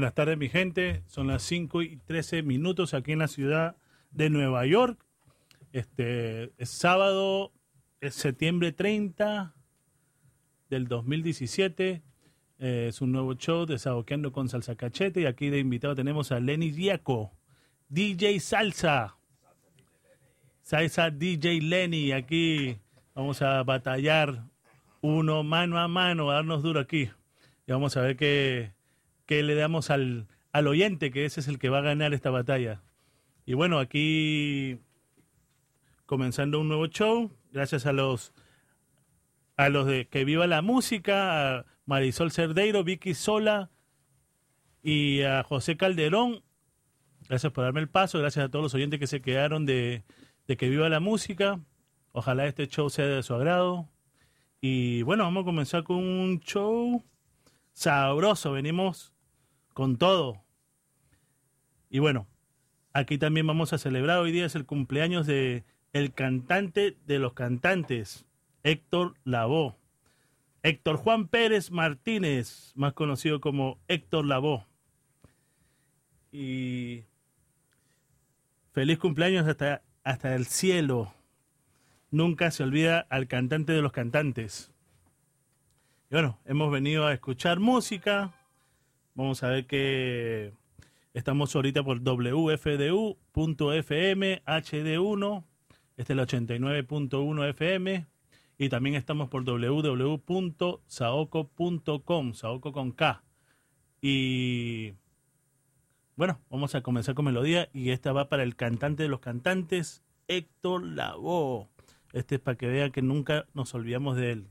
Buenas tardes, mi gente. Son las 5 y 13 minutos aquí en la ciudad de Nueva York. Este es sábado, es septiembre 30 del 2017. Eh, es un nuevo show de Saboqueando con Salsa Cachete. Y aquí de invitado tenemos a Lenny Diaco, DJ Salsa. Salsa DJ Lenny. Aquí vamos a batallar uno mano a mano, a darnos duro aquí. Y vamos a ver qué que le damos al, al oyente, que ese es el que va a ganar esta batalla. Y bueno, aquí comenzando un nuevo show, gracias a los a los de Que Viva la Música, a Marisol Cerdeiro, Vicky Sola y a José Calderón. Gracias por darme el paso, gracias a todos los oyentes que se quedaron de, de Que Viva la Música. Ojalá este show sea de su agrado. Y bueno, vamos a comenzar con un show sabroso. Venimos con todo. Y bueno, aquí también vamos a celebrar hoy día es el cumpleaños de el cantante de los cantantes, Héctor Lavoe. Héctor Juan Pérez Martínez, más conocido como Héctor Lavoe. Y feliz cumpleaños hasta, hasta el cielo. Nunca se olvida al cantante de los cantantes. Y bueno, hemos venido a escuchar música, Vamos a ver que estamos ahorita por WFDU.FM HD1. Este es el 89.1 FM. Y también estamos por www.saoco.com, Saoco con K. Y bueno, vamos a comenzar con melodía. Y esta va para el cantante de los cantantes, Héctor Lavoe. Este es para que vean que nunca nos olvidamos de él.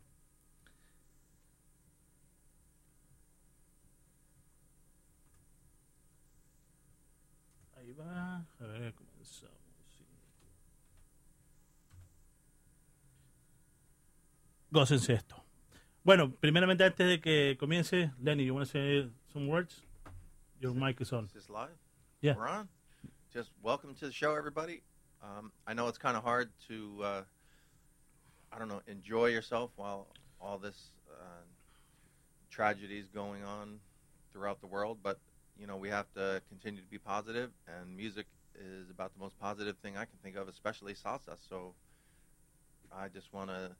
Gócense esto. Bueno, primeramente antes de que comience, Lenny, you want to say some words? Your mic is on. Is this live? Yeah. We're on. Just welcome to the show, everybody. Um, I know it's kind of hard to, uh, I don't know, enjoy yourself while all this uh, tragedy is going on throughout the world, but you know we have to continue to be positive, and music is about the most positive thing I can think of, especially salsa. So I just want to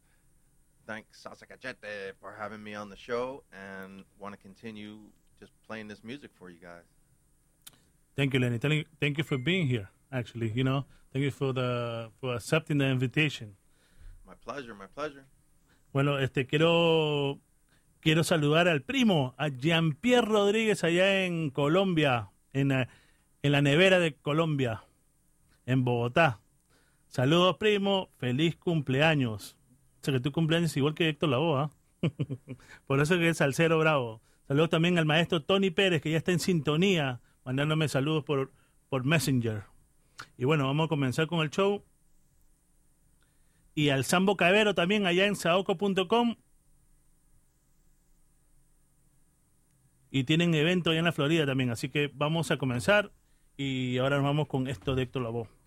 thank Salsa Cachete for having me on the show and want to continue just playing this music for you guys. Thank you, Lenny. Thank thank you for being here. Actually, you know, thank you for the for accepting the invitation. My pleasure, my pleasure. Bueno, este quiero quiero saludar al primo, a Jean-Pierre Rodríguez allá en Colombia, en en la nevera de Colombia, en Bogotá. Saludos, primo. Feliz cumpleaños. Que tu cumpleaños igual que Héctor Lavoe, ¿ah? Por eso que es salsero bravo. Saludos también al maestro Tony Pérez, que ya está en sintonía, mandándome saludos por, por Messenger. Y bueno, vamos a comenzar con el show. Y al Sambo Cabero también allá en saoco.com. Y tienen evento allá en la Florida también. Así que vamos a comenzar. Y ahora nos vamos con esto de Héctor Lavoe.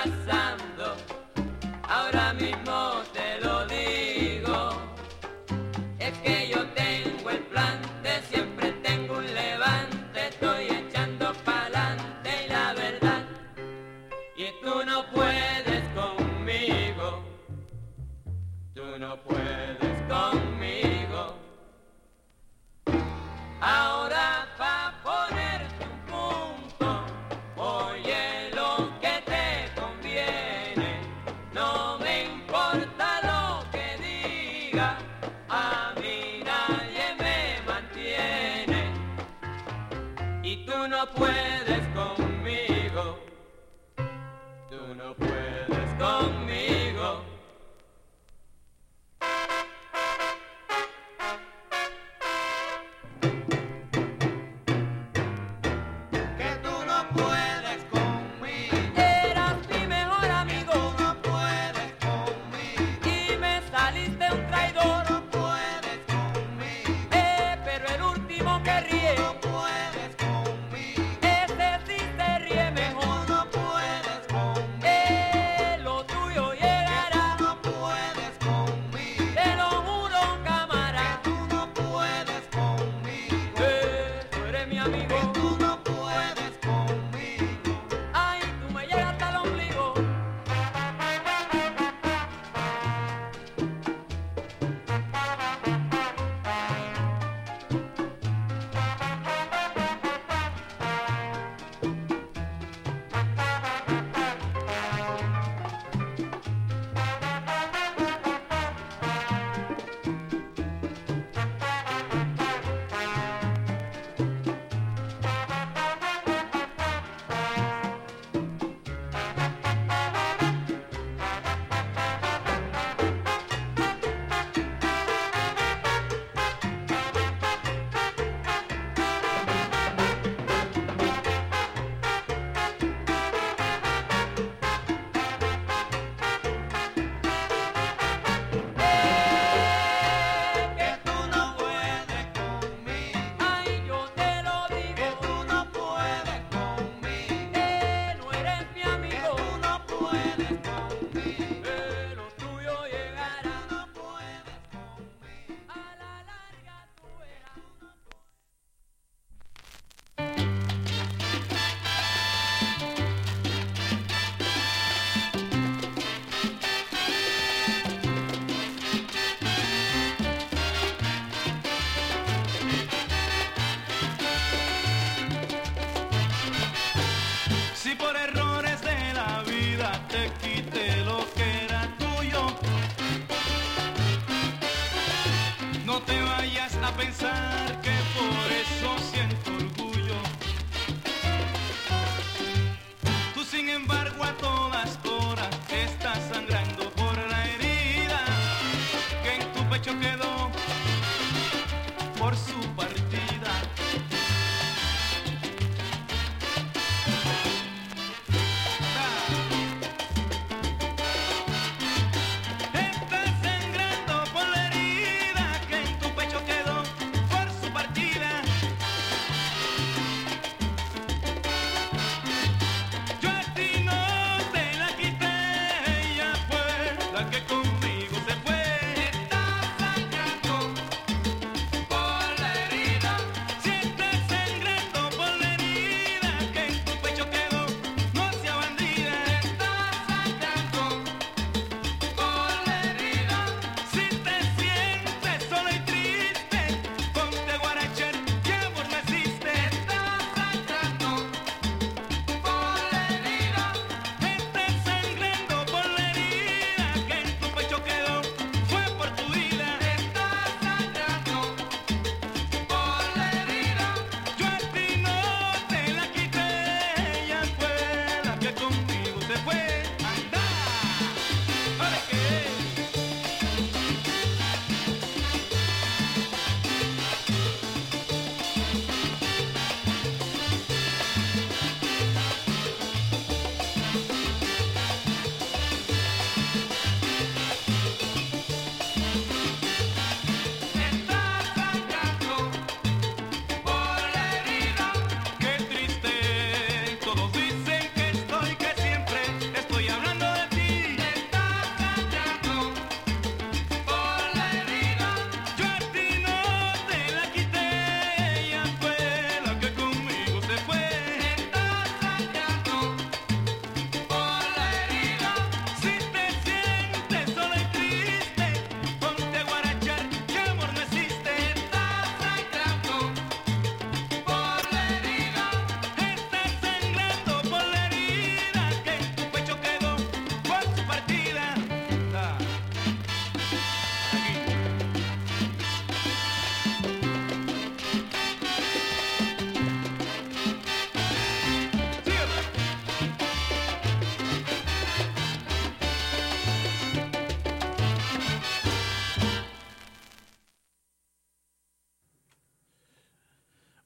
pasa. Tú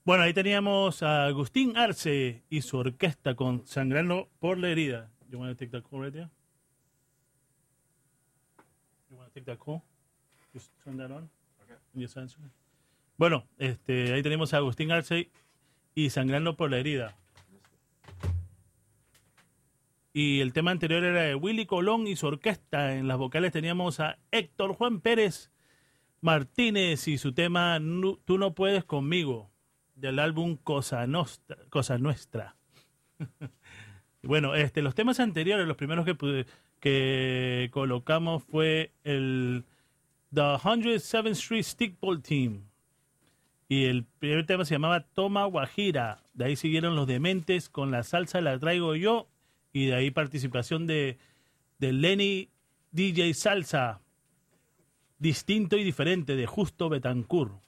Bueno, ahí teníamos a Agustín Arce y su orquesta con Sangrando por la herida. You want to take that call right there? You want to take that call? Just turn that on. Okay. And just answer. Bueno, este, ahí tenemos a Agustín Arce y Sangrando por la herida. Y el tema anterior era de Willy Colón y su orquesta. En las vocales teníamos a Héctor Juan Pérez Martínez y su tema Tú no puedes conmigo, del álbum Cosa, Cosa Nuestra. Bueno, este, los temas anteriores, los primeros que, que colocamos fue el The 107th Street Stickball Team. Y el primer tema se llamaba Toma Guajira. De ahí siguieron los Dementes con La Salsa La Traigo Yo. Y de ahí participación de, de Lenny DJ Salsa. Distinto y diferente de Justo Betancourt.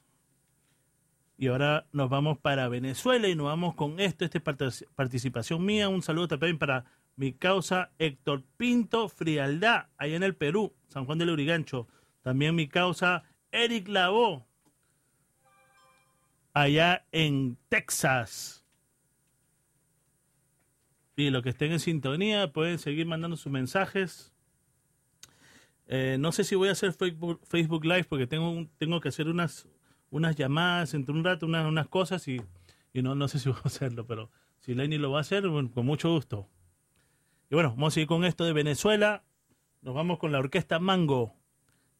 Y ahora nos vamos para Venezuela y nos vamos con esto, esta es partic- participación mía. Un saludo también para mi causa Héctor Pinto Frialdad, allá en el Perú, San Juan del Urigancho. También mi causa Eric Lavó, allá en Texas. Y los que estén en sintonía pueden seguir mandando sus mensajes. Eh, no sé si voy a hacer Facebook, Facebook Live porque tengo, tengo que hacer unas, unas llamadas entre un rato, unas, unas cosas y, y no, no sé si voy a hacerlo, pero si Lenny lo va a hacer, con mucho gusto. Y bueno, vamos a seguir con esto de Venezuela. Nos vamos con la orquesta Mango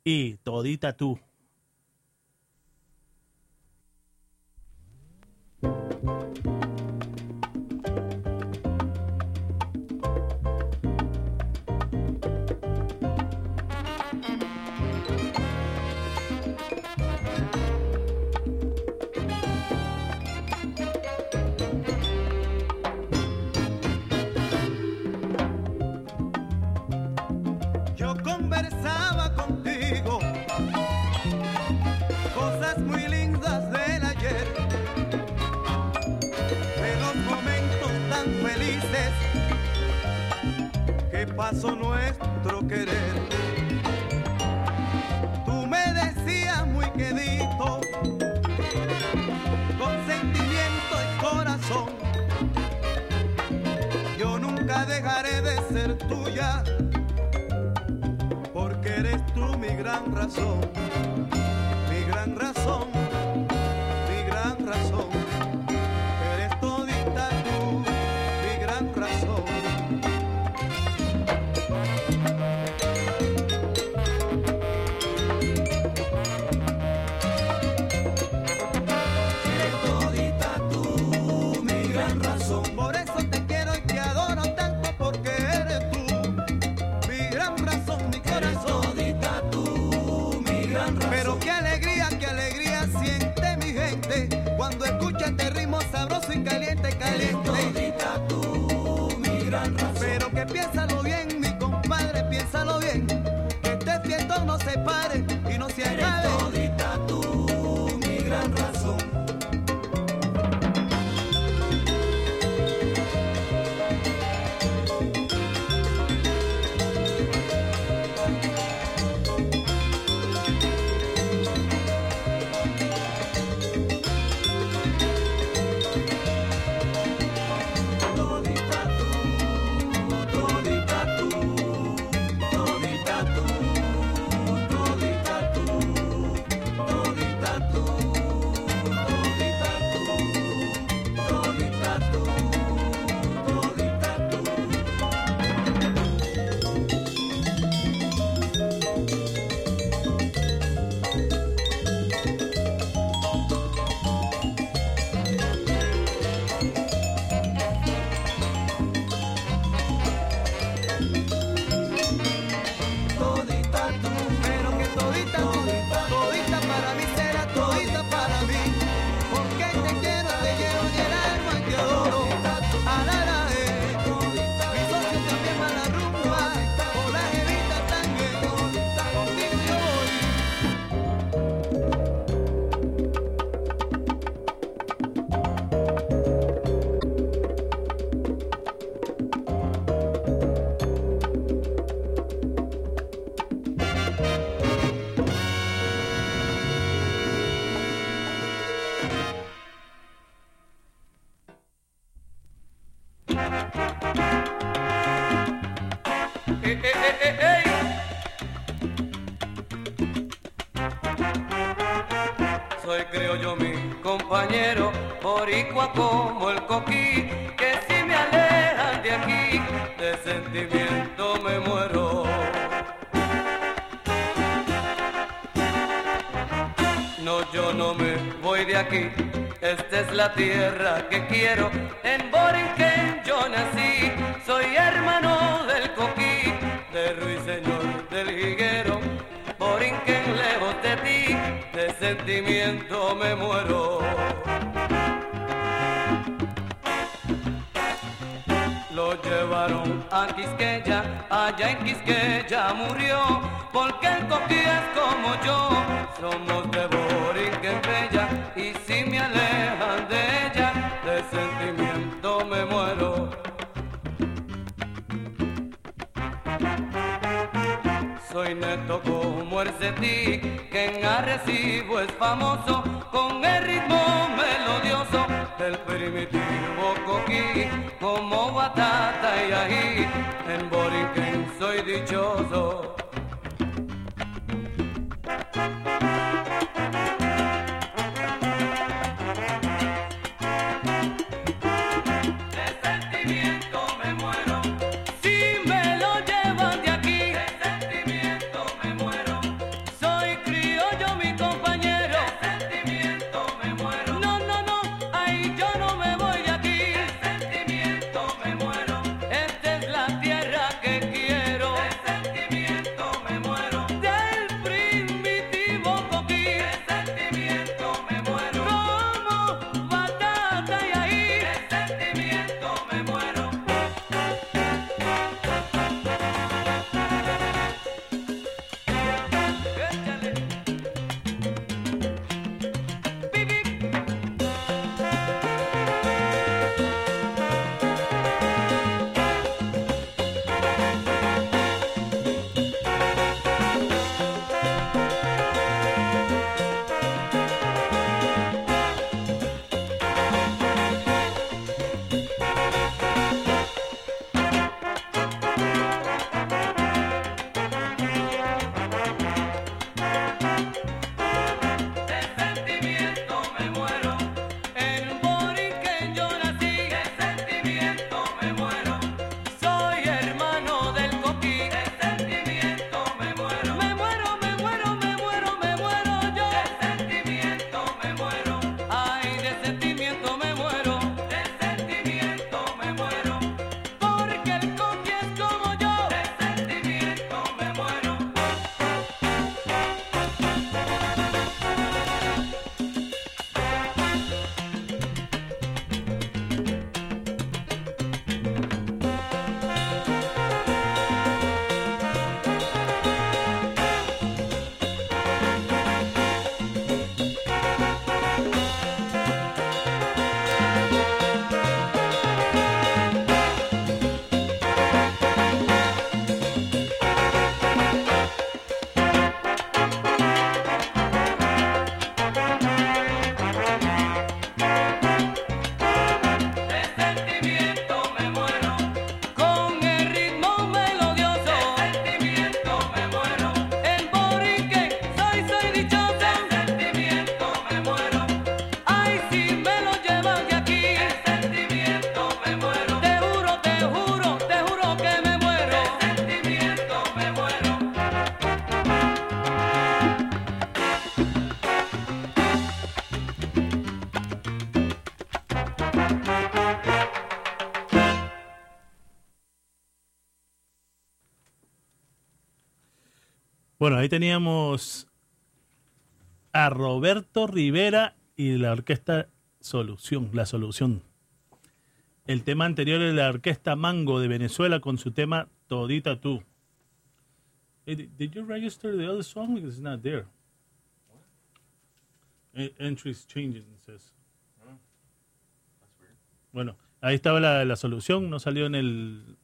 y Todita Tú. Pasó nuestro querer. Tú me decías muy quedito, con sentimiento y corazón, yo nunca dejaré de ser tuya porque eres tú mi gran razón, mi gran razón, allá en Quisqueya murió, porque el coquí es como yo, somos de Borinquen Bella, y si me alejan de ella, de sentimiento me muero. Soy neto como el Cetí, que en Arrecibo es famoso Bueno, ahí teníamos a Roberto Rivera y la orquesta Solución, la solución. El tema anterior es la orquesta Mango de Venezuela con su tema Todita tú. Did you register the other song? Because it's not there. Eh, Entries changing, it says. Bueno, ahí estaba la, la, solución, no salió en el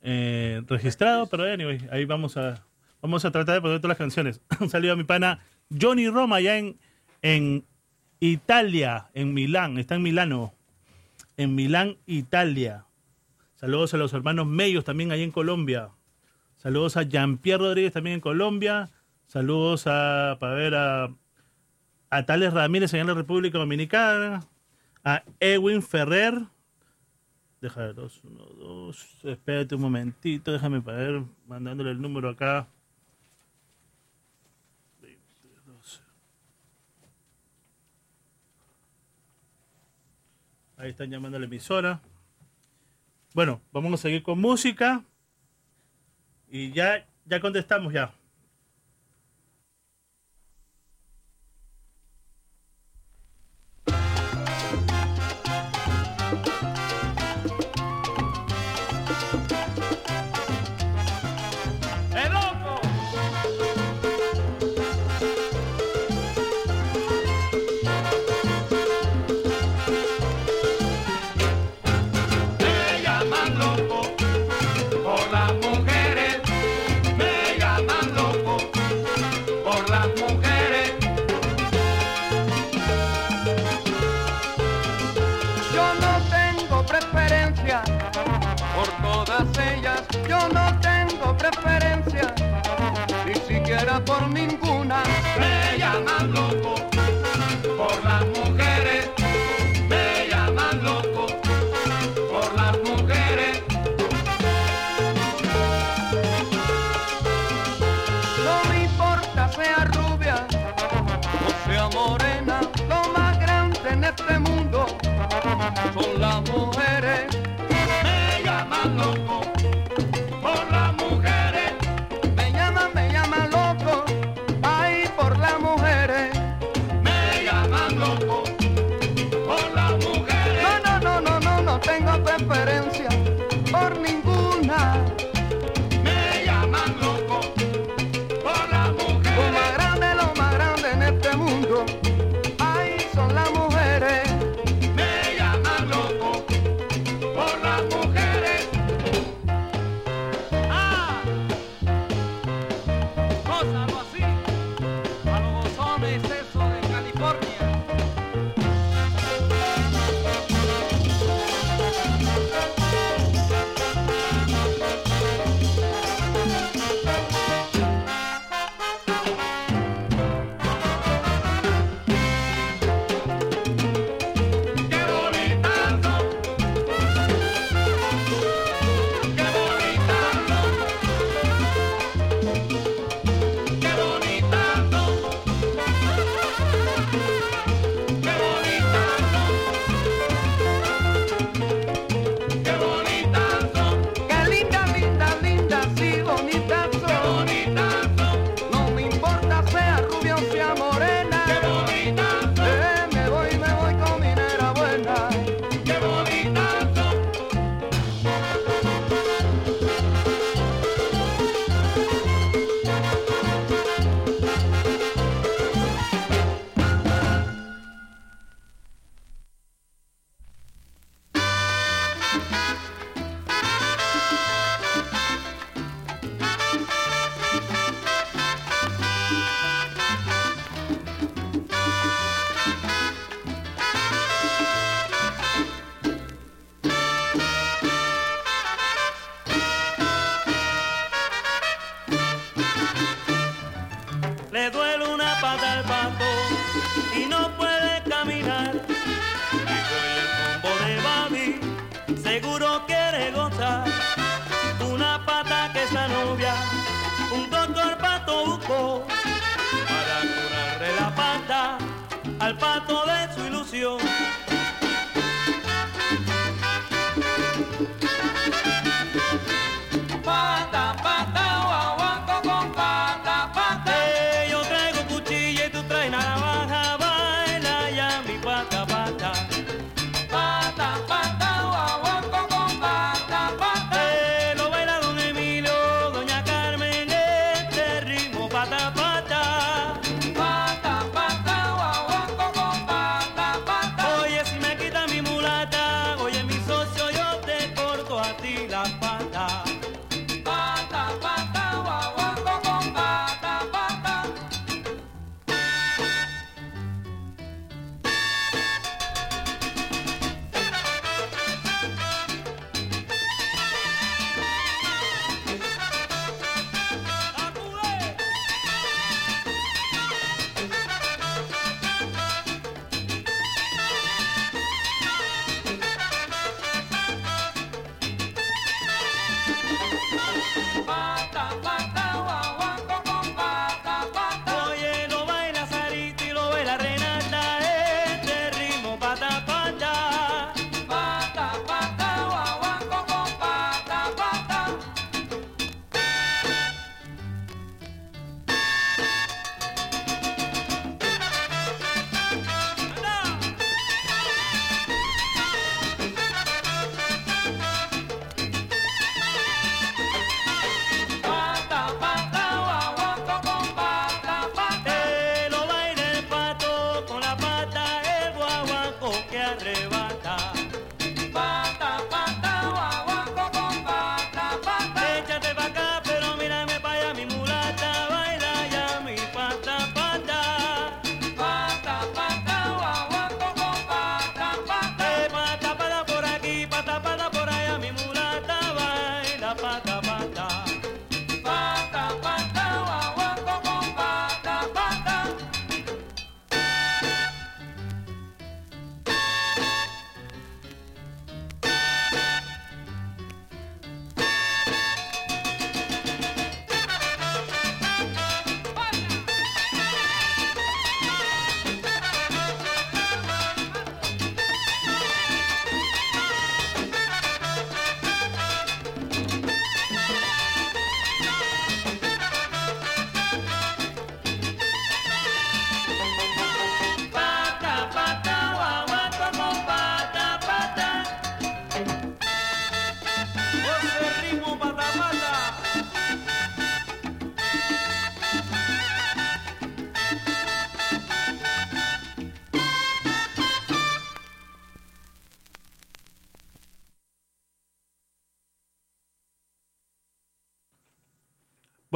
eh, registrado, pero anyway, ahí vamos a Vamos a tratar de poner todas las canciones. Un saludo a mi pana Johnny Roma, allá en, en Italia, en Milán. Está en Milano. En Milán, Italia. Saludos a los hermanos Mellos también ahí en Colombia. Saludos a Jean-Pierre Rodríguez también en Colombia. Saludos a, para ver, a, a Tales Ramírez allá en la República Dominicana. A Edwin Ferrer. Deja ver, dos, uno, dos. Espérate un momentito, déjame para ver, mandándole el número acá. Ahí están llamando a la emisora. Bueno, vamos a seguir con música. Y ya, ya contestamos ya. son las mujeres fruto de su ilusión.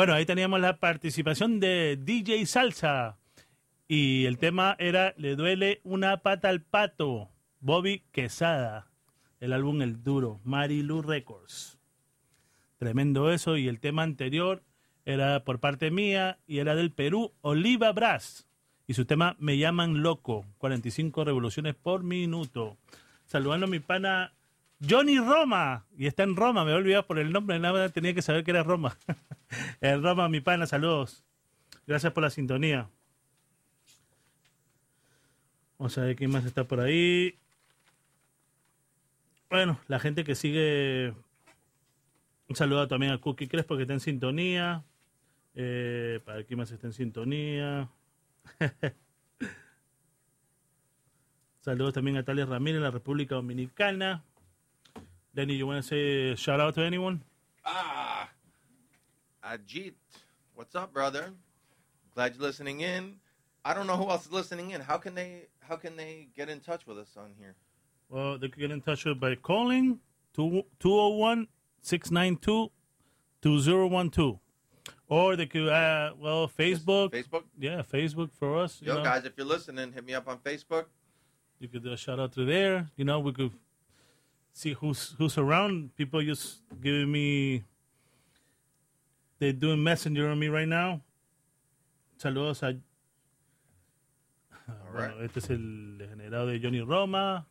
Bueno, ahí teníamos la participación de DJ Salsa. Y el tema era Le duele una pata al pato. Bobby Quesada. El álbum El Duro. Marilu Records. Tremendo eso. Y el tema anterior era por parte mía y era del Perú, Oliva Brass. Y su tema Me llaman loco. 45 revoluciones por minuto. Saludando a mi pana Johnny Roma. Y está en Roma. Me he olvidado por el nombre. Nada tenía que saber que era Roma. en Roma, mi pana. Saludos. Gracias por la sintonía. Vamos a ver quién más está por ahí. Bueno, la gente que sigue. Un saludo también a Cookie Crespo que está en sintonía. Eh, para quién más está en sintonía. Saludos también a Tales Ramírez la República Dominicana. Danny, you want to say shout out to anyone? Ah, Ajit, what's up, brother? Glad you're listening in. I don't know who else is listening in. How can they? How can they get in touch with us on here? Well, they can get in touch with by calling 201 692 2012. Or they could, uh, well, Facebook. Facebook. Yeah, Facebook for us. you Yo, know. guys, if you're listening, hit me up on Facebook. You could do a shout out to there. You know, we could see who's who's around. People just giving me. They're doing messenger on me right now. Saludos a. Bueno, right. este es el degenerado de Johnny Roma.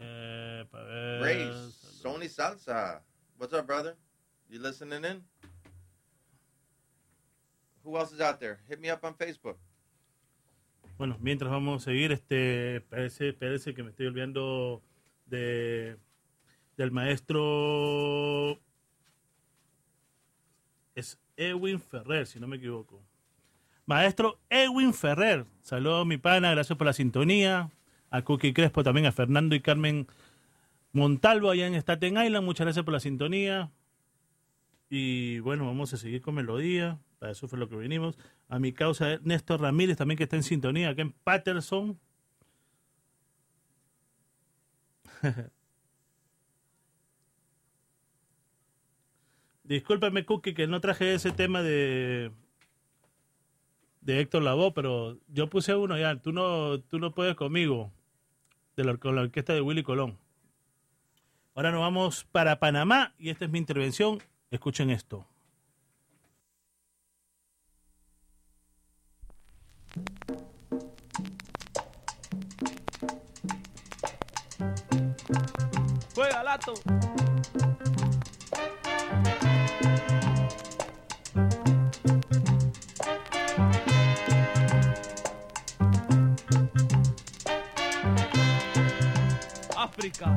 Eh, ver, Ray, saludos. Sony Salsa. What's up, brother? You listening in? Who else is out there? Hit me up on Facebook. Bueno, mientras vamos a seguir, este, parece, parece que me estoy olvidando de del maestro es Edwin Ferrer, si no me equivoco. Maestro Edwin Ferrer, saludos mi pana, gracias por la sintonía. A Cookie Crespo también, a Fernando y Carmen Montalvo allá en Staten Island, muchas gracias por la sintonía. Y bueno, vamos a seguir con melodía. Para eso fue lo que vinimos. A mi causa Néstor Ramírez también que está en sintonía acá en Patterson. Discúlpame, Cookie, que no traje ese tema de de Héctor Lavoe, pero yo puse uno ya. Tú no, tú no puedes conmigo. De la, con la orquesta de Willy Colón. Ahora nos vamos para Panamá y esta es mi intervención. Escuchen esto. Juega lato. África,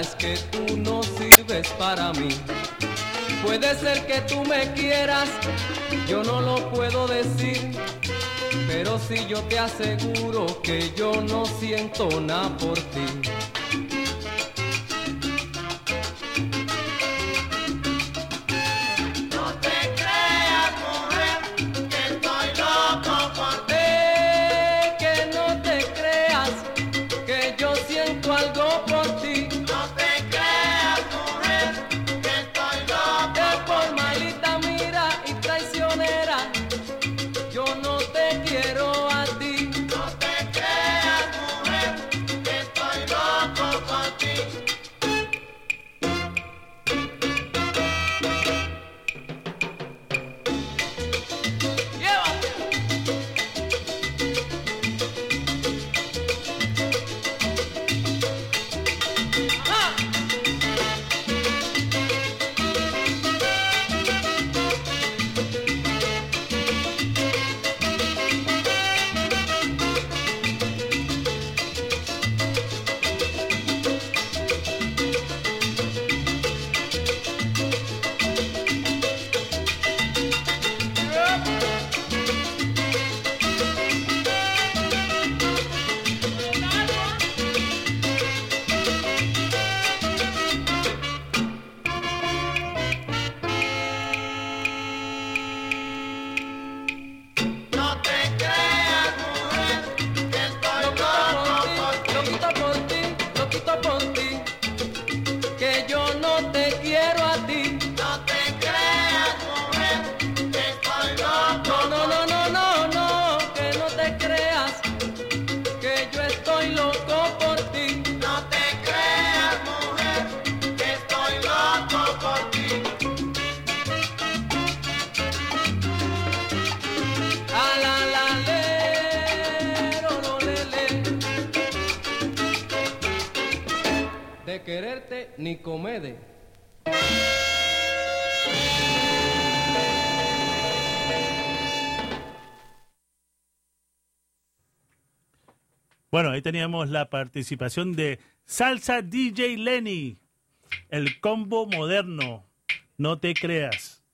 es que tú no sirves para mí. Puede ser que tú me quieras, yo no lo puedo decir. Pero si yo te aseguro que yo no siento nada por ti. Teníamos la participación de Salsa DJ Lenny, el combo moderno, no te creas.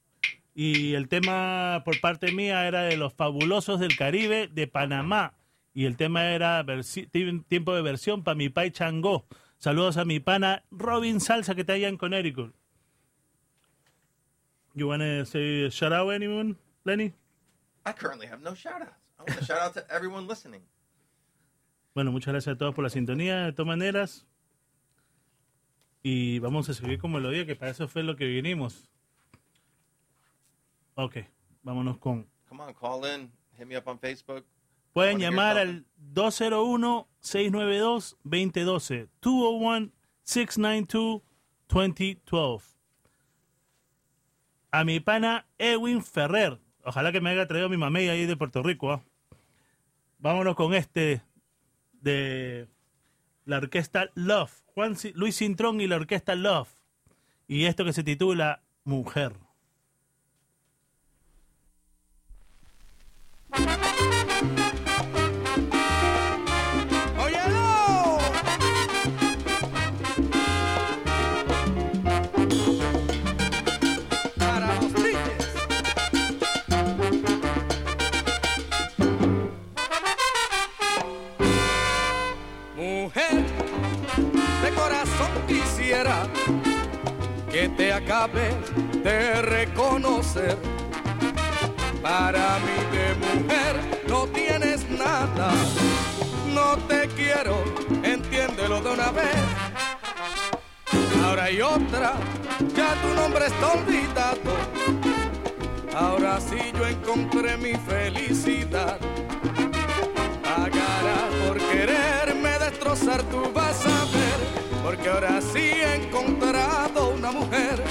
Y el tema por parte mía era de los fabulosos del Caribe de Panamá. Y el tema era tiempo de versión para mi pai Changó. Saludos a mi pana Robin Salsa que está allá en Connecticut. You wanna say shout out anyone, Lenny? I currently have no shout outs. I want to shout out to everyone listening. Bueno, muchas gracias a todos por la sintonía, de todas maneras. Y vamos a seguir con melodía, que para eso fue lo que vinimos. Ok, vámonos con... Come on, call in. Hit me up on Facebook. Pueden llamar al 201-692-2012. 201-692-2012. A mi pana Edwin Ferrer. Ojalá que me haya traído mi mamey ahí de Puerto Rico. ¿ah? Vámonos con este de la orquesta Love. Juan Luis Cintrón y la orquesta Love. Y esto que se titula Mujer. Que te acabe de reconocer. Para mí de mujer no tienes nada, no te quiero, entiéndelo de una vez. Ahora hay otra, ya tu nombre está olvidado. Ahora sí yo encontré mi felicidad. Pagarás por quererme destrozar, tú vas a ver, porque ahora sí he encontrado una mujer.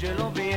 Jamás, óyelo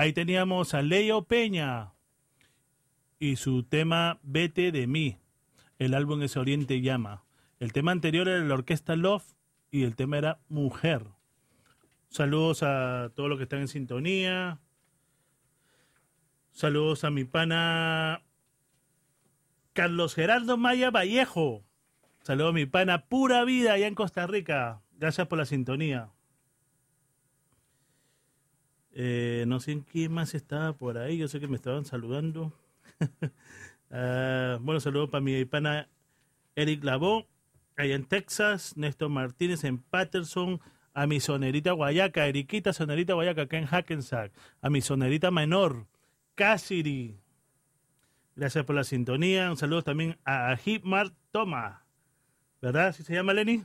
ahí teníamos a Leo Peña y su tema Vete de mí. El álbum es Oriente Llama. El tema anterior era la orquesta Love y el tema era Mujer. Saludos a todos los que están en sintonía. Saludos a mi pana Carlos Gerardo Maya Vallejo. Saludos a mi pana Pura Vida allá en Costa Rica. Gracias por la sintonía. Eh, no sé en quién más estaba por ahí. Yo sé que me estaban saludando. Ah, bueno, saludos para mi pana Eric Lavó, allá en Texas. Néstor Martínez en Patterson. A mi sonerita Guayaca, Eriquita Sonerita Guayaca, acá en Hackensack. A mi sonerita menor, Cassidy. Gracias por la sintonía. Un saludo también a Hipmar Toma. ¿Verdad? ¿Así se llama Lenny?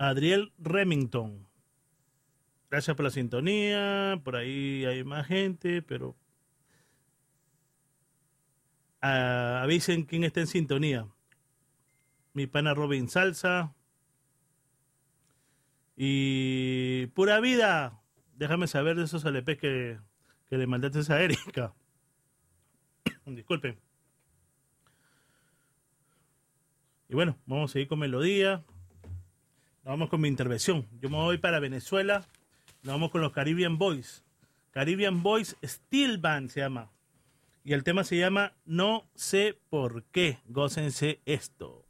Adriel Remington. Gracias por la sintonía. Por ahí hay más gente, pero ah, avisen quién está en sintonía. Mi pana Robin Salsa. Y pura vida. Déjame saber de esos LP que, que le mandaste a Erika. Disculpen. Y bueno, vamos a seguir con melodía. Vamos con mi intervención. Yo me voy para Venezuela. Nos vamos con los Caribbean Boys. Caribbean Boys Steel Band se llama. Y el tema se llama No sé por qué. Gócense esto.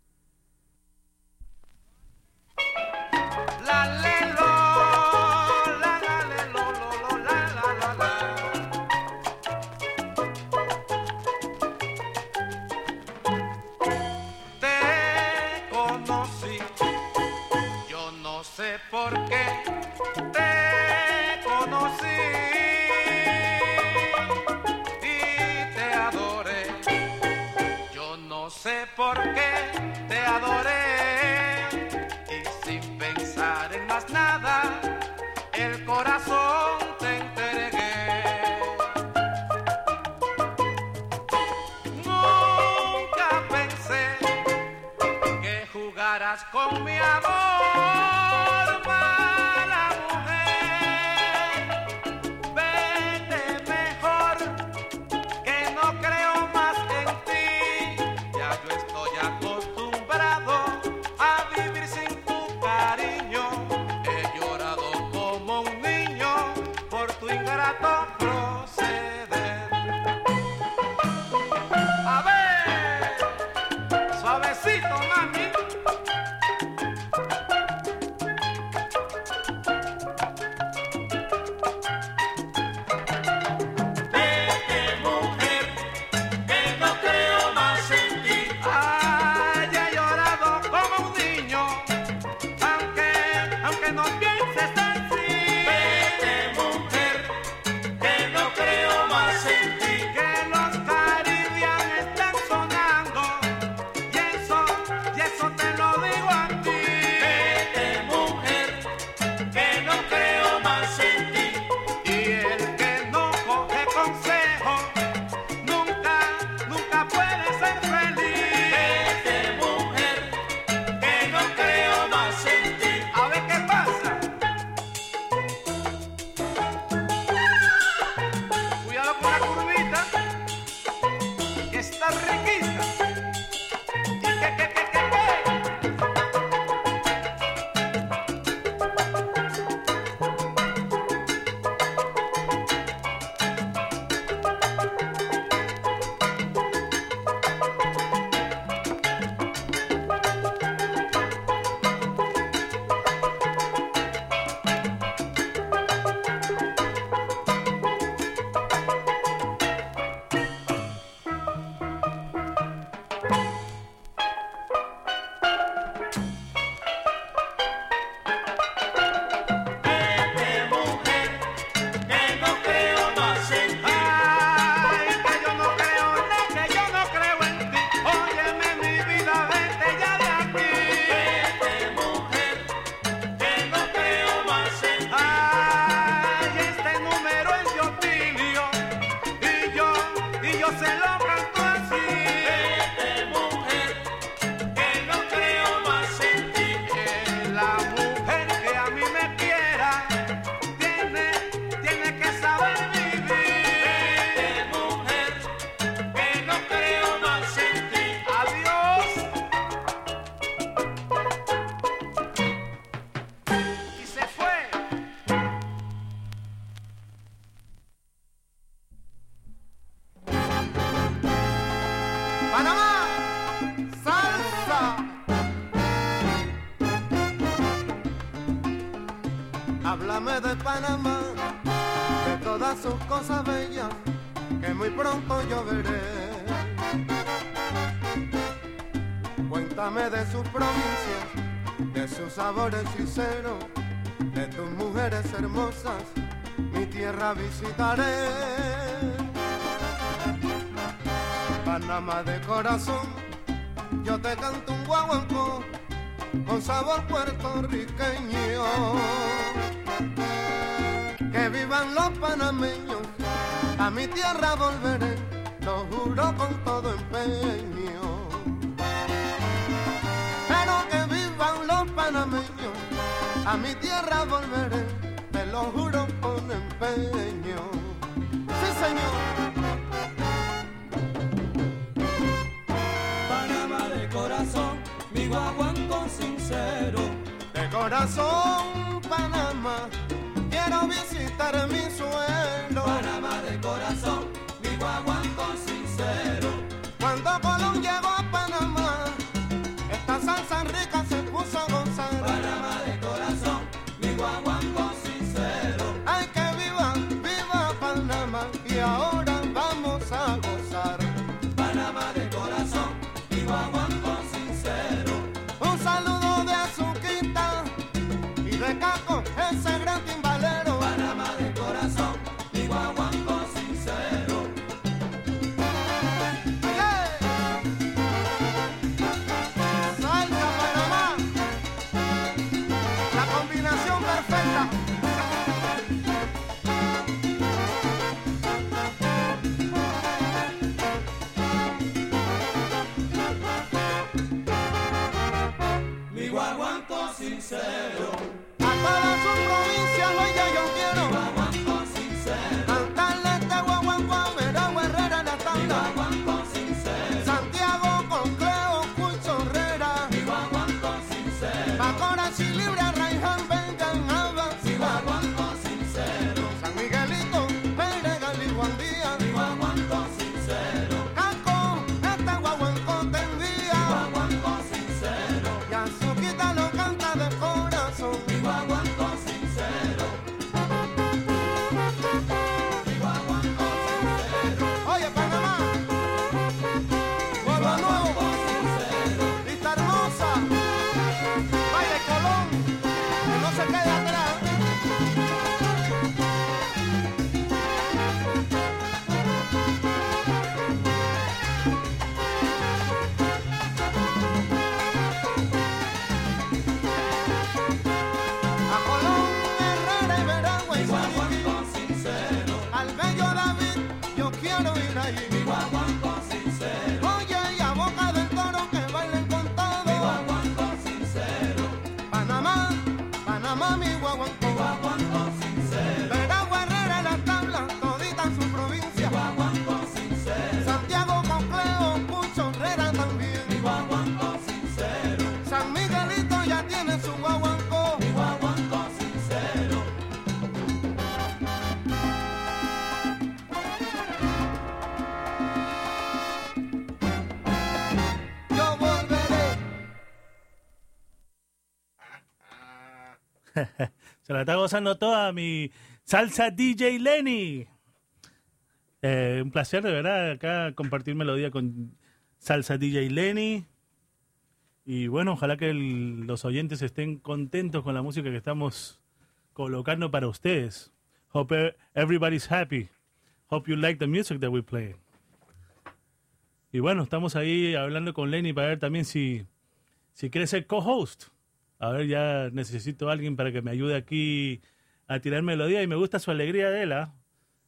Sabores sinceros, de tus mujeres hermosas, mi tierra visitaré. Panamá de corazón, yo te canto un guaguancó con sabor puertorriqueño. Que vivan los panameños, a mi tierra volveré, lo juro con todo empeño. A mi tierra volveré, te lo juro con empeño. Sí, señor. Panamá de corazón, mi guaguanco sincero. De corazón, Panamá, quiero visitar mi suelo. Panamá de corazón, está gozando toda mi salsa DJ Lenny. Eh, un placer de verdad acá compartir melodía con salsa DJ Lenny. Y bueno, ojalá que los oyentes estén contentos con la música que estamos colocando para ustedes. Hope everybody's happy. Hope you like the music that we play. Y bueno, estamos ahí hablando con Lenny para ver también si, si quiere ser co-host. A ver, ya necesito a alguien para que me ayude aquí a tirar melodía y me gusta su alegría de él. ¿ah?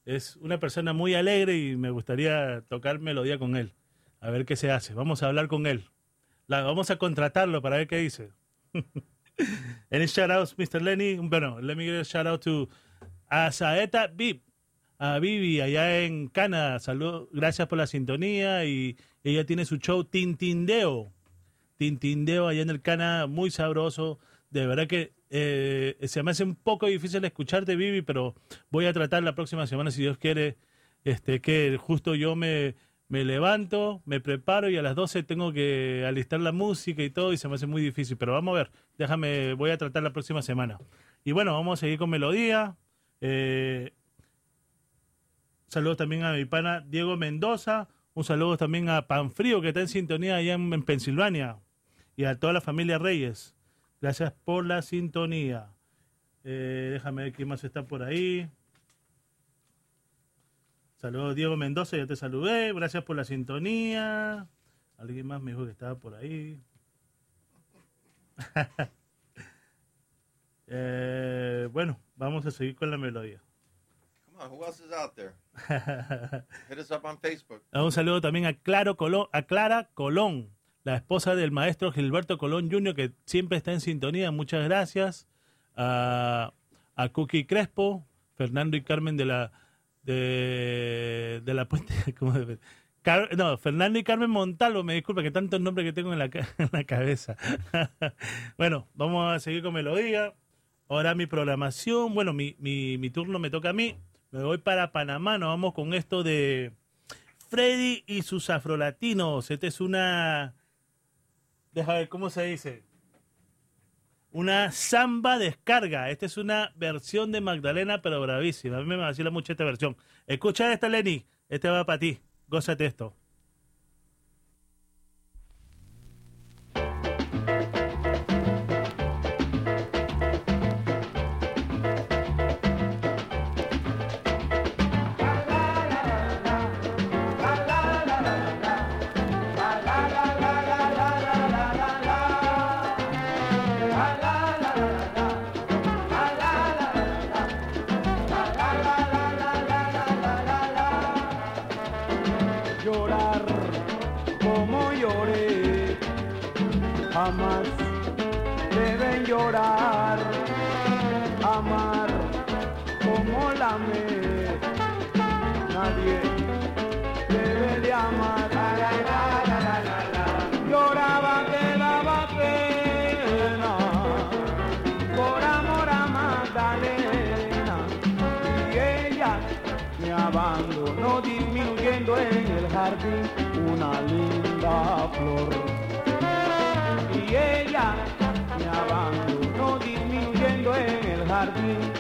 Es una persona muy alegre y me gustaría tocar melodía con él. A ver qué se hace. Vamos a hablar con él. La, vamos a contratarlo para ver qué dice. Any shout outs, Mr. Lenny? Bueno, let me give a shout out to Asaeta Bib, a Vivi allá en Canadá. Saludos, gracias por la sintonía y ella tiene su show Tintindeo. Tintindeo allá en el Canadá, muy sabroso. De verdad que eh, se me hace un poco difícil escucharte, Vivi, pero voy a tratar la próxima semana, si Dios quiere, este, que justo yo me, levanto, me preparo y a las 12 tengo que alistar la música y todo y se me hace muy difícil. Pero vamos a ver, déjame, voy a tratar la próxima semana. Y bueno, vamos a seguir con melodía. Eh, saludos también a mi pana Diego Mendoza. Un saludo también a Panfrío, que está en sintonía allá en Pensilvania. Y a toda la familia Reyes. Gracias por la sintonía. Eh, déjame ver quién más está por ahí. Saludos Diego Mendoza, ya te saludé. Gracias por la sintonía. Alguien más me dijo que estaba por ahí. Eh, bueno, vamos a seguir con la melodía. Come on, who else is out there? Hit us up on Facebook. Un saludo también a, Claro Colón, a Clara Colón, la esposa del maestro Gilberto Colón Jr., que siempre está en sintonía. Muchas gracias. A, a Crespo, Fernando y Carmen de la de, la puente. no, Fernando y Carmen Montalvo, me disculpa que tantos nombres que tengo en la, ca- en la cabeza. bueno, vamos a seguir con melodía. Ahora mi programación, bueno, mi, mi, mi turno me toca a mí. Me voy para Panamá, nos vamos con esto de Freddy y sus afrolatinos. Esta es una. Deja ver cómo se dice. Una samba descarga. Esta es una versión de Magdalena, pero bravísima. A mí me vacila mucho esta versión. Escucha esta, Lenny. Este va para ti. Gózate esto. Y ella me abandonó disminuyendo en el jardín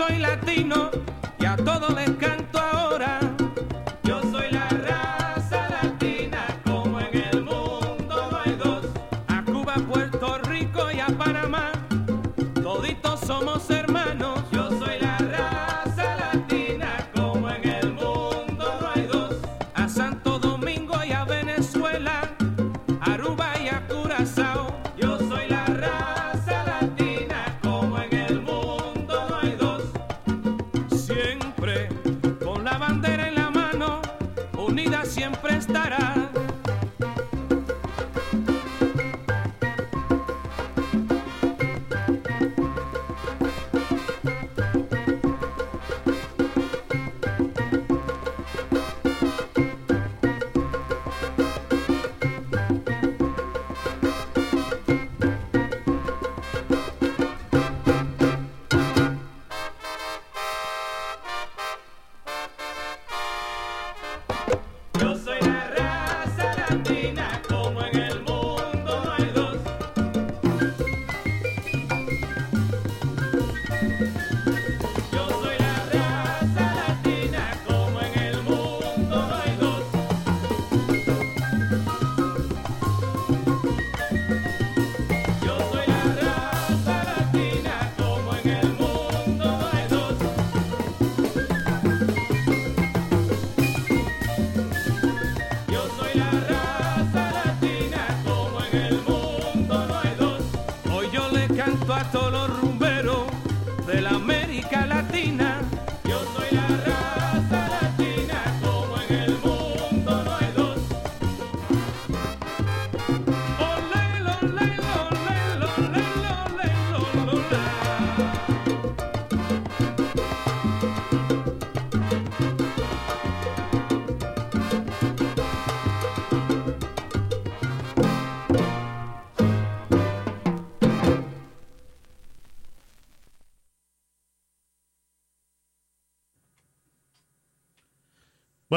soy latino y a todos les canto ahora. Yo soy la raza latina, como en el mundo no hay dos. A Cuba, Puerto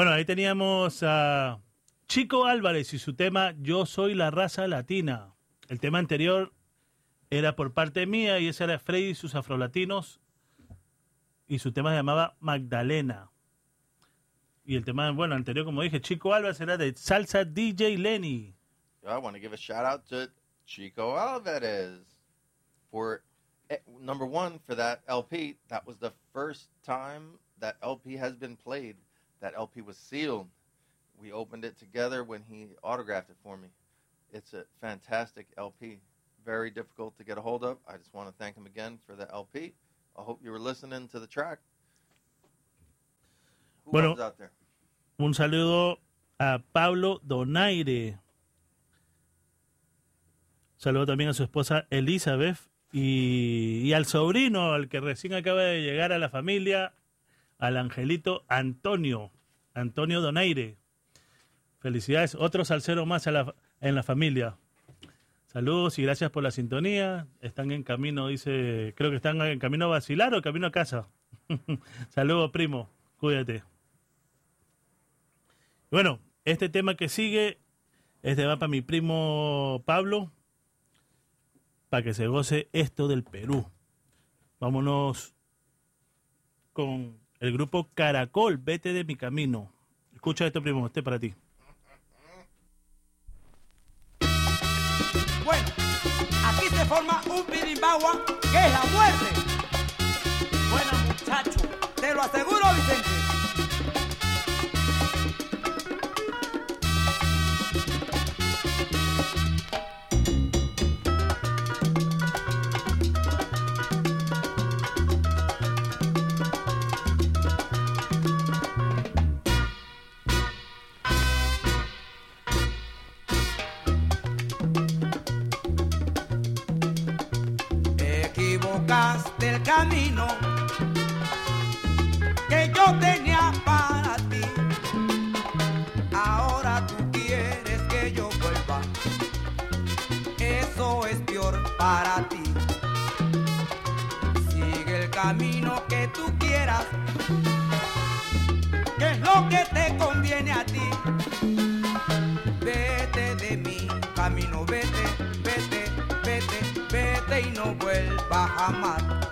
Bueno, ahí teníamos a Chico Álvarez y su tema Yo soy la raza latina. El tema anterior era por parte mía y ese era Freddy y sus afrolatinos. Y su tema se llamaba Magdalena. Y el tema, bueno, anterior, como dije, Chico Álvarez era de Salsa DJ Lenny. I want to give a shout out to Chico Alvarez for eh, number one for that LP. That was the first time that LP has been played That LP was sealed. We opened it together when he autographed it for me. It's a fantastic LP. Very difficult to get a hold of. I just want to thank him again for the LP. I hope you were listening to the track. Who Bueno. out there? Un saludo a Pablo Donaire. Saludo también a su esposa Elizabeth y, y al sobrino, al que recién acaba de llegar a la familia, al angelito Antonio, Antonio Donaire. Felicidades, otro salsero más a la- en la familia. Saludos y gracias por la sintonía. Están en camino, dice, creo que están en camino a vacilar o camino a casa. Saludos, primo. Cuídate. Bueno, este tema que sigue, este va para mi primo Pablo, para que se goce esto del Perú. Vámonos con el grupo Caracol, vete de mi camino. Escucha esto, primo, este para ti. Bueno, aquí se forma un pirimbagua que es la muerte. Buena muchacho, te lo aseguro, Vicente. Camino que yo tenía para ti. Ahora tú quieres que yo vuelva. Eso es peor para ti. Sigue el camino que tú quieras, que es lo que te conviene a ti. Vete de mi camino, vete, vete, vete, vete y no vuelvas jamás.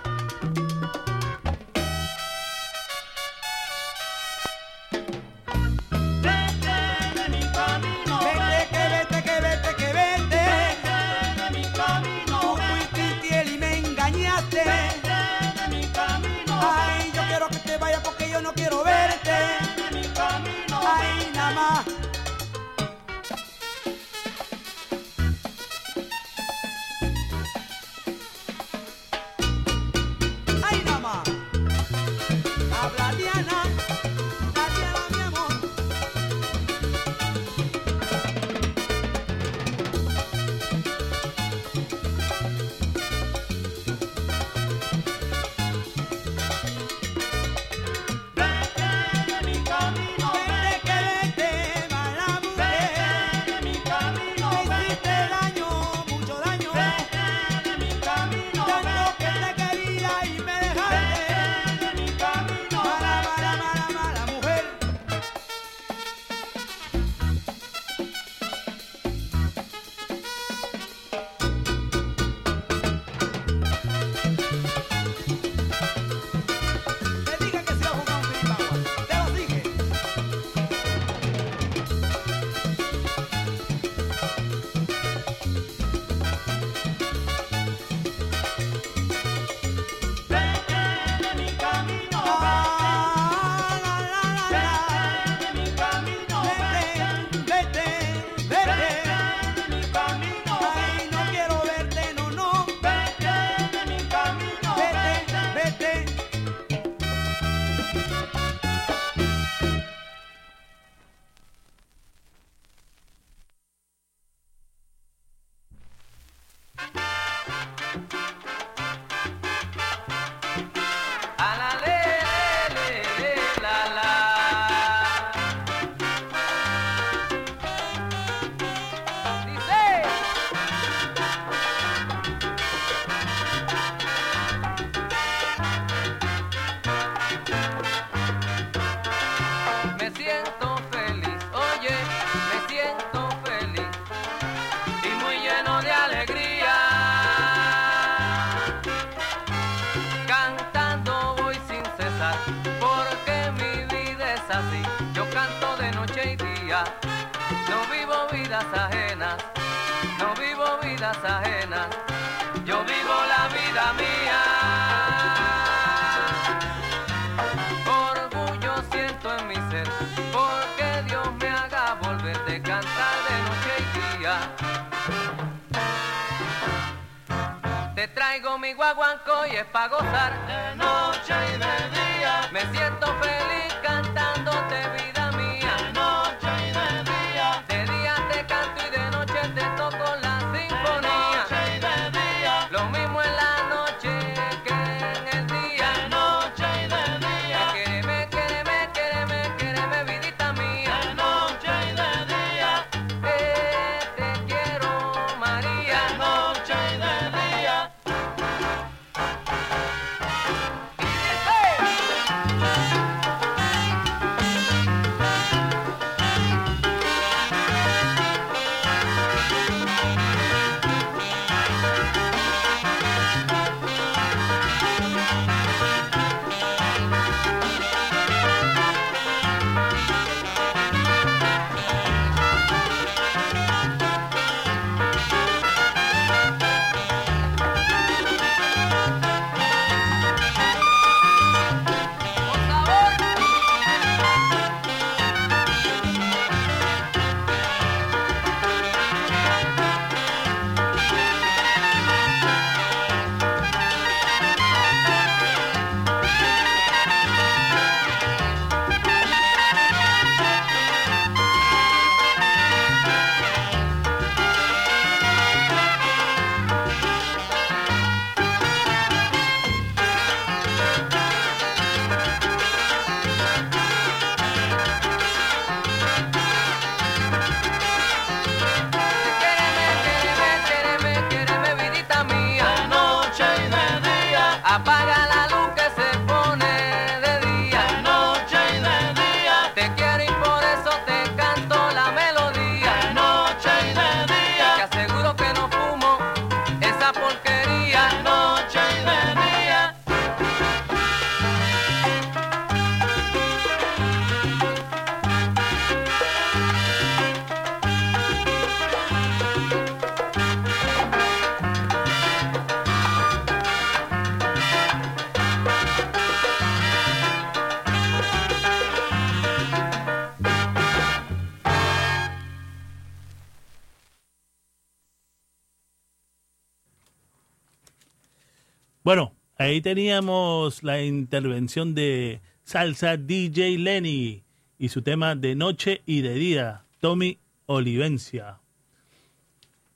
Teníamos la intervención de Salsa DJ Lenny y su tema de noche y de día, Tommy Olivencia.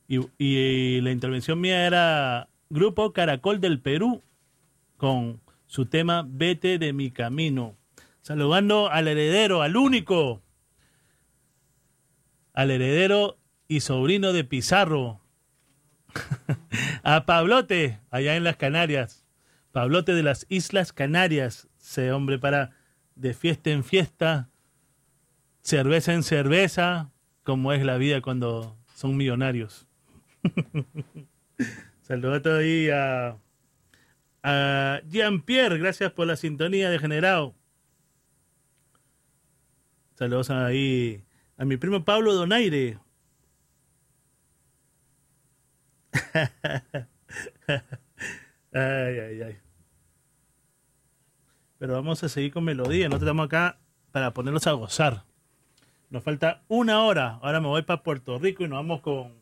Y, y la intervención mía era Grupo Caracol del Perú con su tema Vete de mi camino. Saludando al heredero, al único, al heredero y sobrino de Pizarro, a Pablote, allá en las Canarias. Pablote de las Islas Canarias. Ese hombre para de fiesta en fiesta, cerveza en cerveza, como es la vida cuando son millonarios. Saludos ahí a, Jean-Pierre, gracias por la sintonía de Generado. Saludos ahí a mi primo Pablo Donaire. ay, ay, ay. Pero vamos a seguir con melodía. Nosotros estamos acá para ponerlos a gozar. Nos falta una hora. Ahora me voy para Puerto Rico y nos vamos con.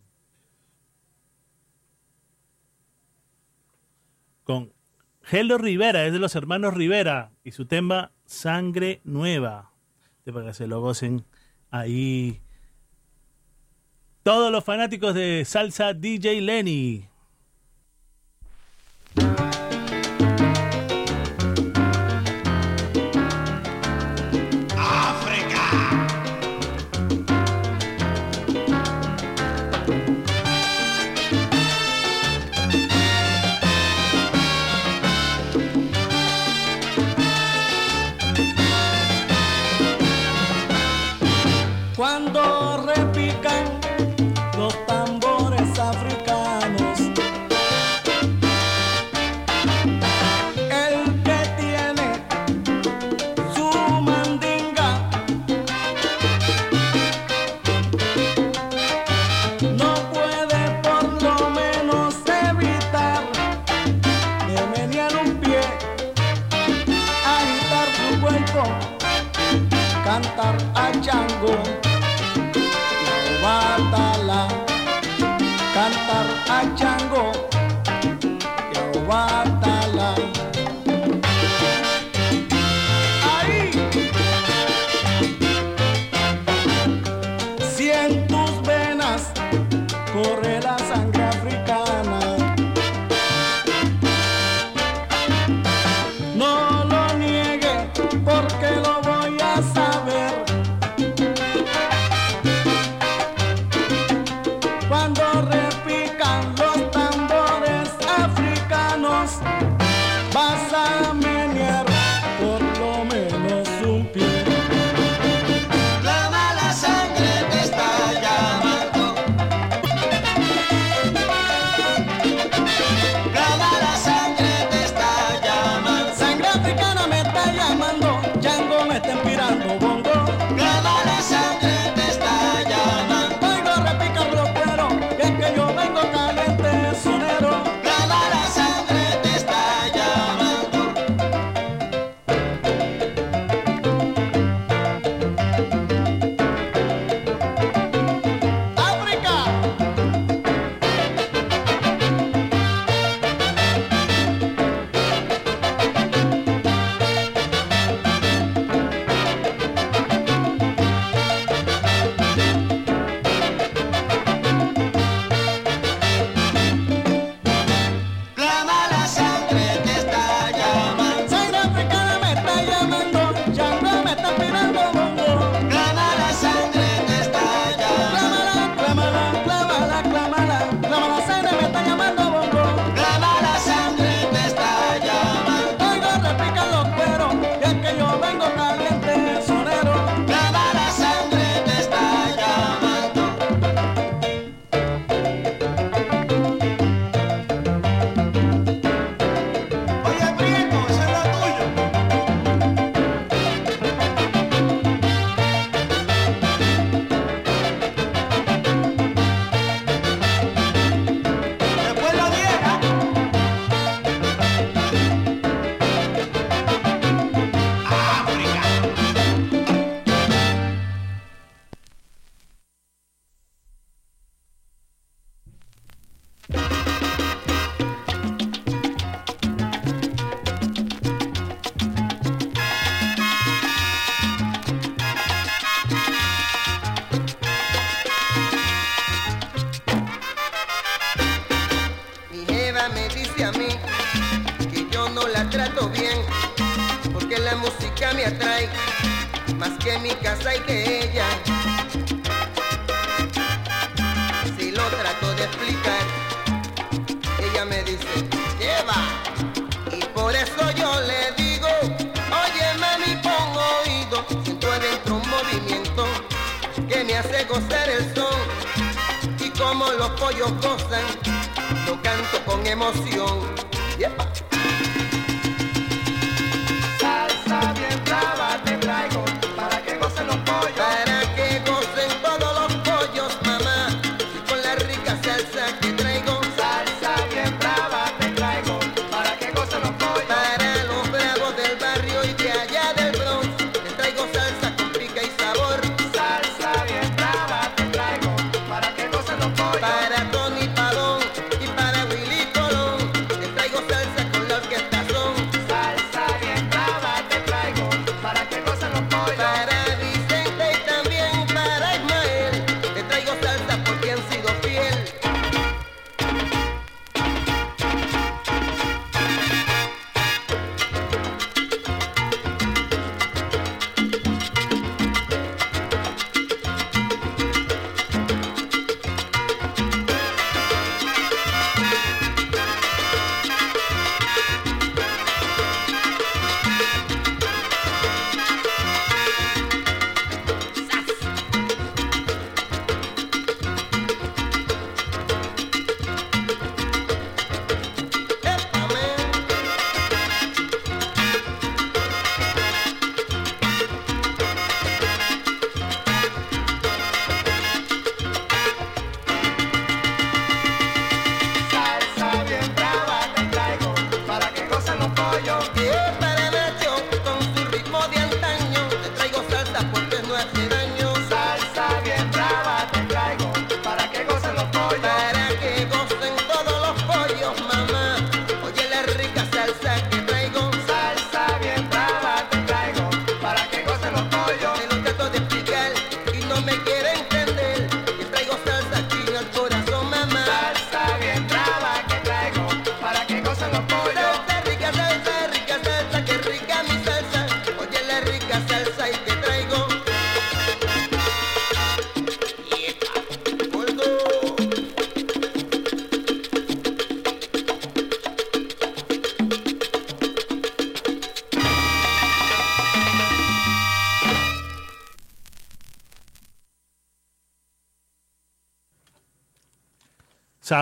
Con Gelo Rivera, es de los hermanos Rivera. Y su tema Sangre Nueva. De para que se lo gocen ahí. Todos los fanáticos de salsa DJ Lenny.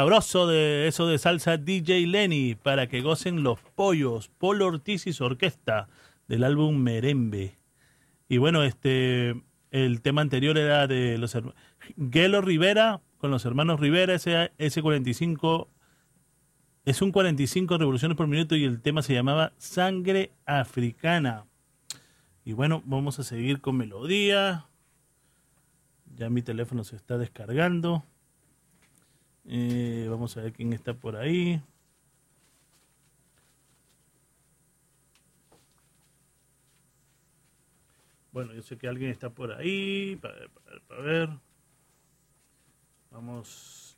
Sabroso de eso de salsa DJ Lenny para que gocen los pollos. Polo Ortiz y su orquesta del álbum Merembe. Y bueno, este el tema anterior era de los herma- Gelo Rivera con los hermanos Rivera, ese S45 es un 45 revoluciones por minuto y el tema se llamaba Sangre Africana. Y bueno, vamos a seguir con melodía. Ya mi teléfono se está descargando. Eh, vamos a ver quién está por ahí. Bueno, yo sé que alguien está por ahí. Para ver, para ver, para ver. Vamos.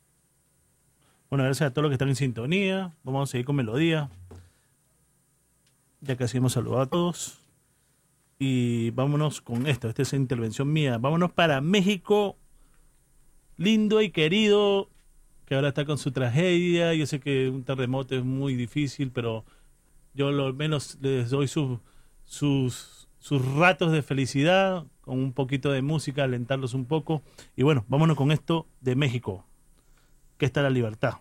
Bueno, gracias a todos los que están en sintonía. Vamos a seguir con melodía. Ya casi hemos saludado a todos. Y vámonos con esto. Esta es intervención mía. Vámonos para México. Lindo y querido. Que ahora está con su tragedia. Yo sé que un terremoto es muy difícil, pero yo lo menos les doy sus, sus, sus ratos de felicidad. Con un poquito de música, alentarlos un poco. Y bueno, vámonos con esto de México. Que está la libertad.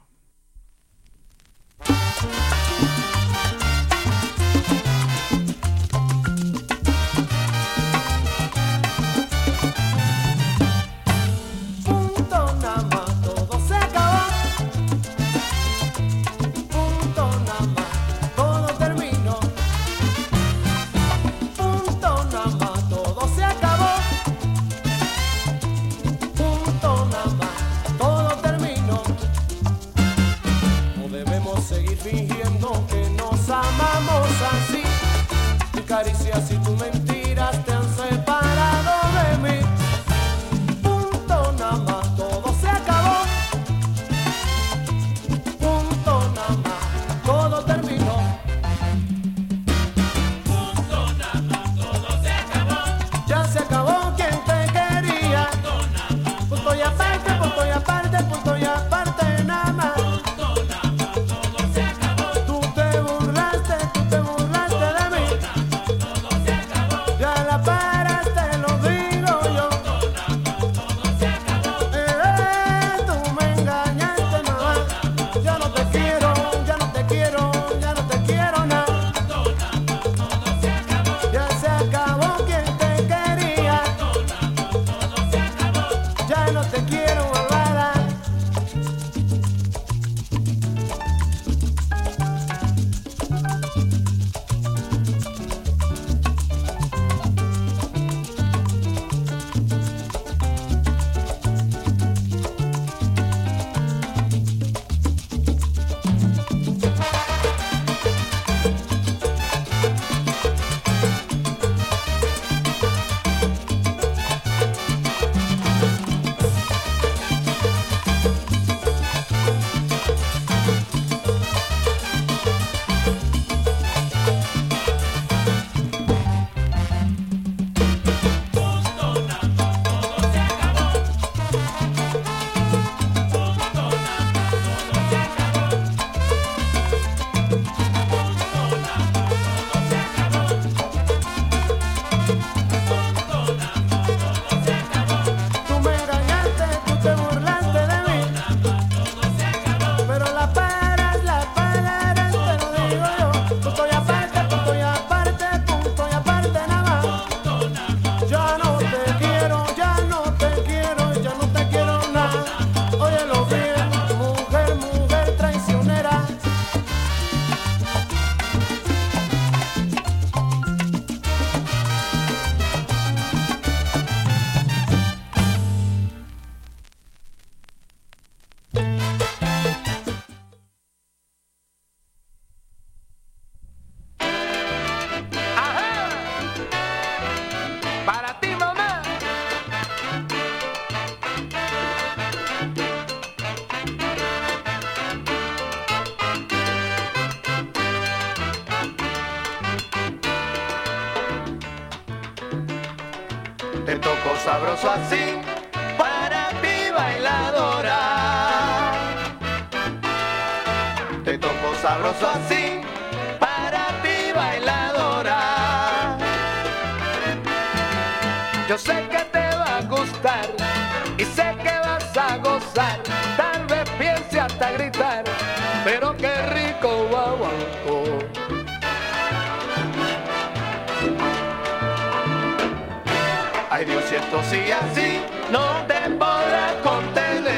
Si así no te podrás contener.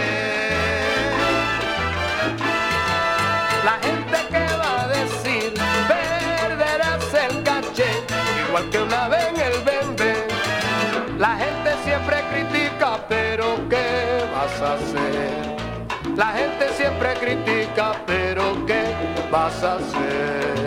La gente que va a decir perderás el caché, igual que una vez en el bembe. La gente siempre critica, pero ¿qué vas a hacer? La gente siempre critica, pero ¿qué vas a hacer?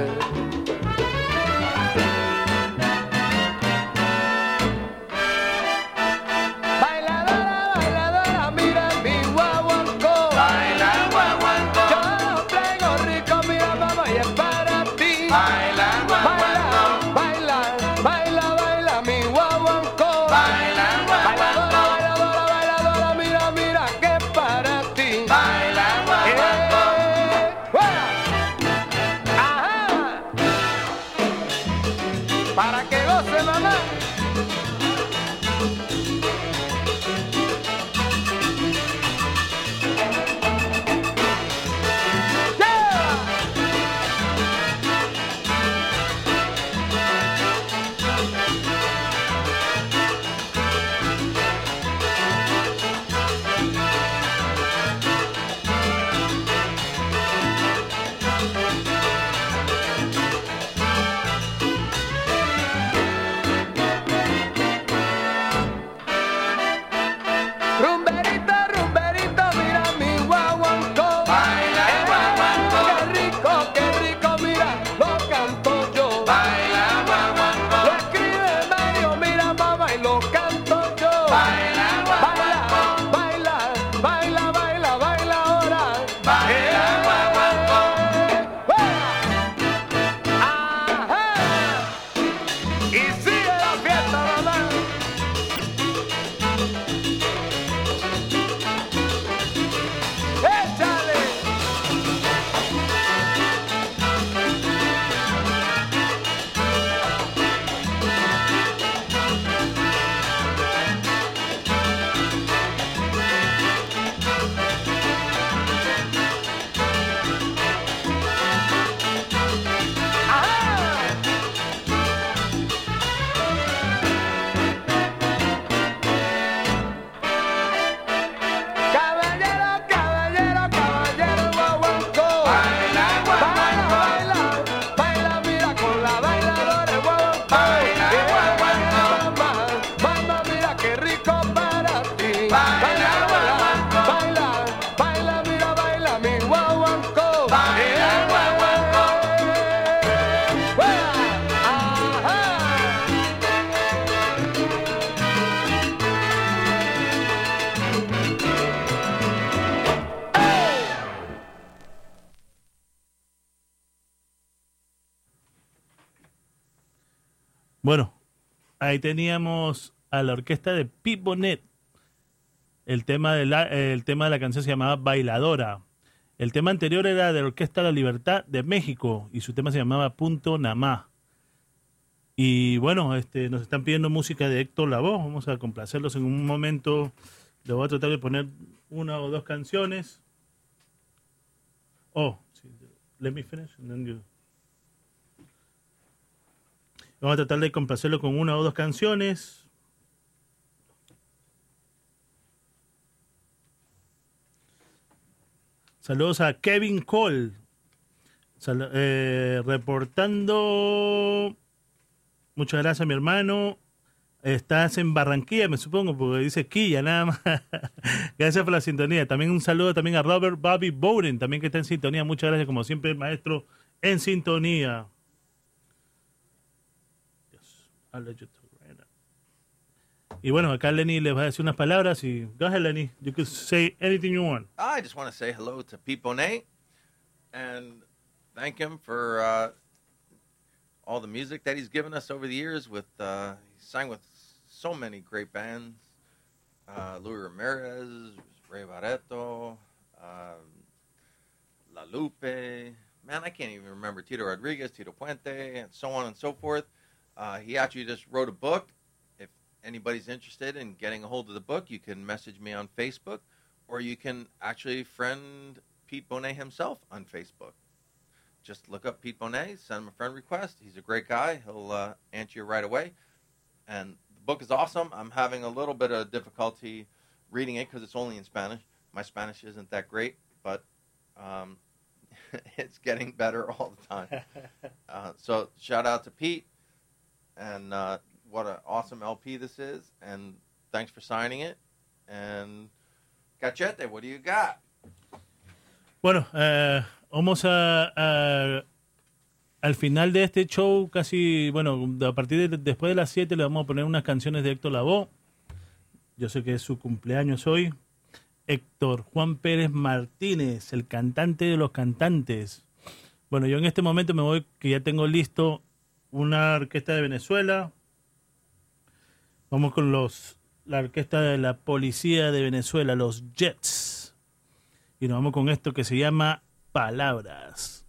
Ahí teníamos a la orquesta de Pete Bonet. El tema, de la, el tema de la canción se llamaba Bailadora. El tema anterior era de la Orquesta La Libertad de México y su tema se llamaba Punto Namá. Y bueno, este, nos están pidiendo música de Héctor Lavoe. Vamos a complacerlos en un momento. Le voy a tratar de poner una o dos canciones. Oh, let me finish and then you- Vamos a tratar de complacerlo con una o dos canciones. Saludos a Kevin Cole. Eh, reportando. Muchas gracias, mi hermano. Estás en Barranquilla, me supongo, porque dice Quilla, nada más. gracias por la sintonía. También un saludo también a Robert Bobby Bowden, también que está en sintonía. Muchas gracias, como siempre, maestro en sintonía. You talk right now. Y bueno, acá Lenny les va a decir unas palabras y go ahead, Lenny. You can say anything you want. I just want to say hello to Pete Bonet and thank him for uh, all the music that he's given us over the years. With uh, he sang with so many great bands: uh, Louis Ramirez, Ray Barreto, um, La Lupe. Man, I can't even remember Tito Rodriguez, Tito Puente, and so on and so forth. Uh, he actually just wrote a book. If anybody's interested in getting a hold of the book, you can message me on Facebook or you can actually friend Pete Bonet himself on Facebook. Just look up Pete Bonet, send him a friend request. He's a great guy. He'll uh, answer you right away. And the book is awesome. I'm having a little bit of difficulty reading it because it's only in Spanish. My Spanish isn't that great, but um, it's getting better all the time. Uh, so shout out to Pete, and uh, what an awesome LP this is, and thanks for signing it. And Cachete, what do you got? Bueno, eh, vamos a, al final de este show, casi, bueno, a partir de después de las 7 le vamos a poner unas canciones de Héctor Lavoe. Yo sé que es su cumpleaños hoy. Héctor Juan Pérez Martínez, el cantante de los cantantes. Bueno, yo en este momento me voy, que ya tengo listo una orquesta de Venezuela. Vamos con los la orquesta de la policía de Venezuela, los Jets. Y nos vamos con esto que se llama Palabras.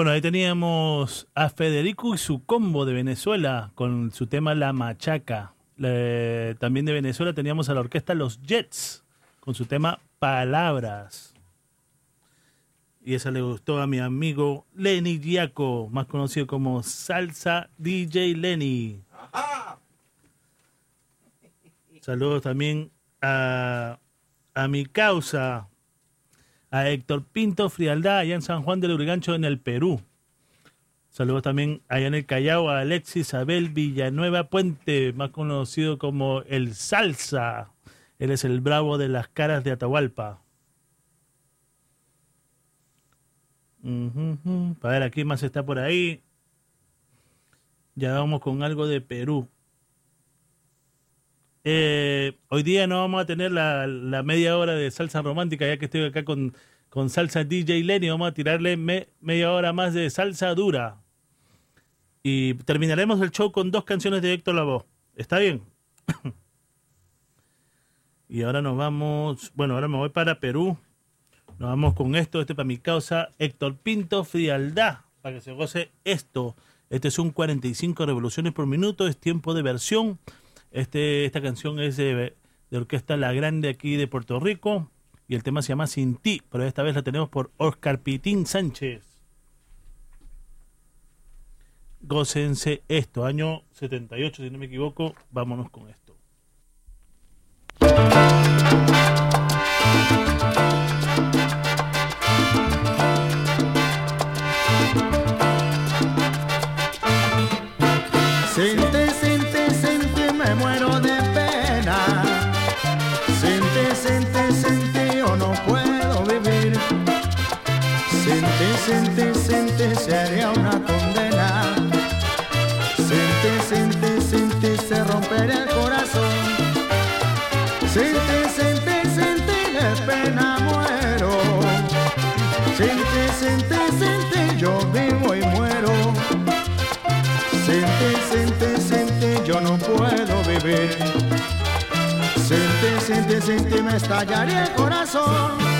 Bueno, ahí teníamos a Federico y su combo de Venezuela con su tema La Machaca. Le- también de Venezuela teníamos a la orquesta Los Jets con su tema Palabras. Y esa le gustó a mi amigo Lenny Giaco, más conocido como Salsa DJ Lenny. Saludos también a, a mi causa, a Héctor Pinto Frialdad, allá en San Juan del Urigancho, en el Perú. Saludos también allá en el Callao a Alexis Abel Villanueva Puente, más conocido como el Salsa. Él es el bravo de las caras de Atahualpa. Ujú, ujú. A ver, aquí más está por ahí. Ya vamos con algo de Perú. Eh, hoy día no vamos a tener la, media hora de salsa romántica, ya que estoy acá con, salsa DJ Lenny. Vamos a tirarle me- media hora más de salsa dura. Y terminaremos el show con dos canciones de Héctor Lavoe. ¿Está bien? y ahora nos vamos. Bueno, ahora me voy para Perú. Nos vamos con esto. Este para mi causa, Héctor Pinto Frialdad. Para que se goce esto. Este es un 45 revoluciones por minuto. Es tiempo de versión. Este, esta canción es de, Orquesta La Grande aquí de Puerto Rico. Y el tema se llama Sin ti. Pero esta vez la tenemos por Oscar Pitín Sánchez. Gócense esto. Año 78, si no me equivoco. Vámonos con esto. Sin ti, sin ti, una condena. Sin ti, sin se rompería el corazón. Sin ti, sin ti, de pena muero. Sin ti, sin yo vivo y muero. Sin ti, sin yo no puedo vivir. Sin ti, sin me estallaría el corazón.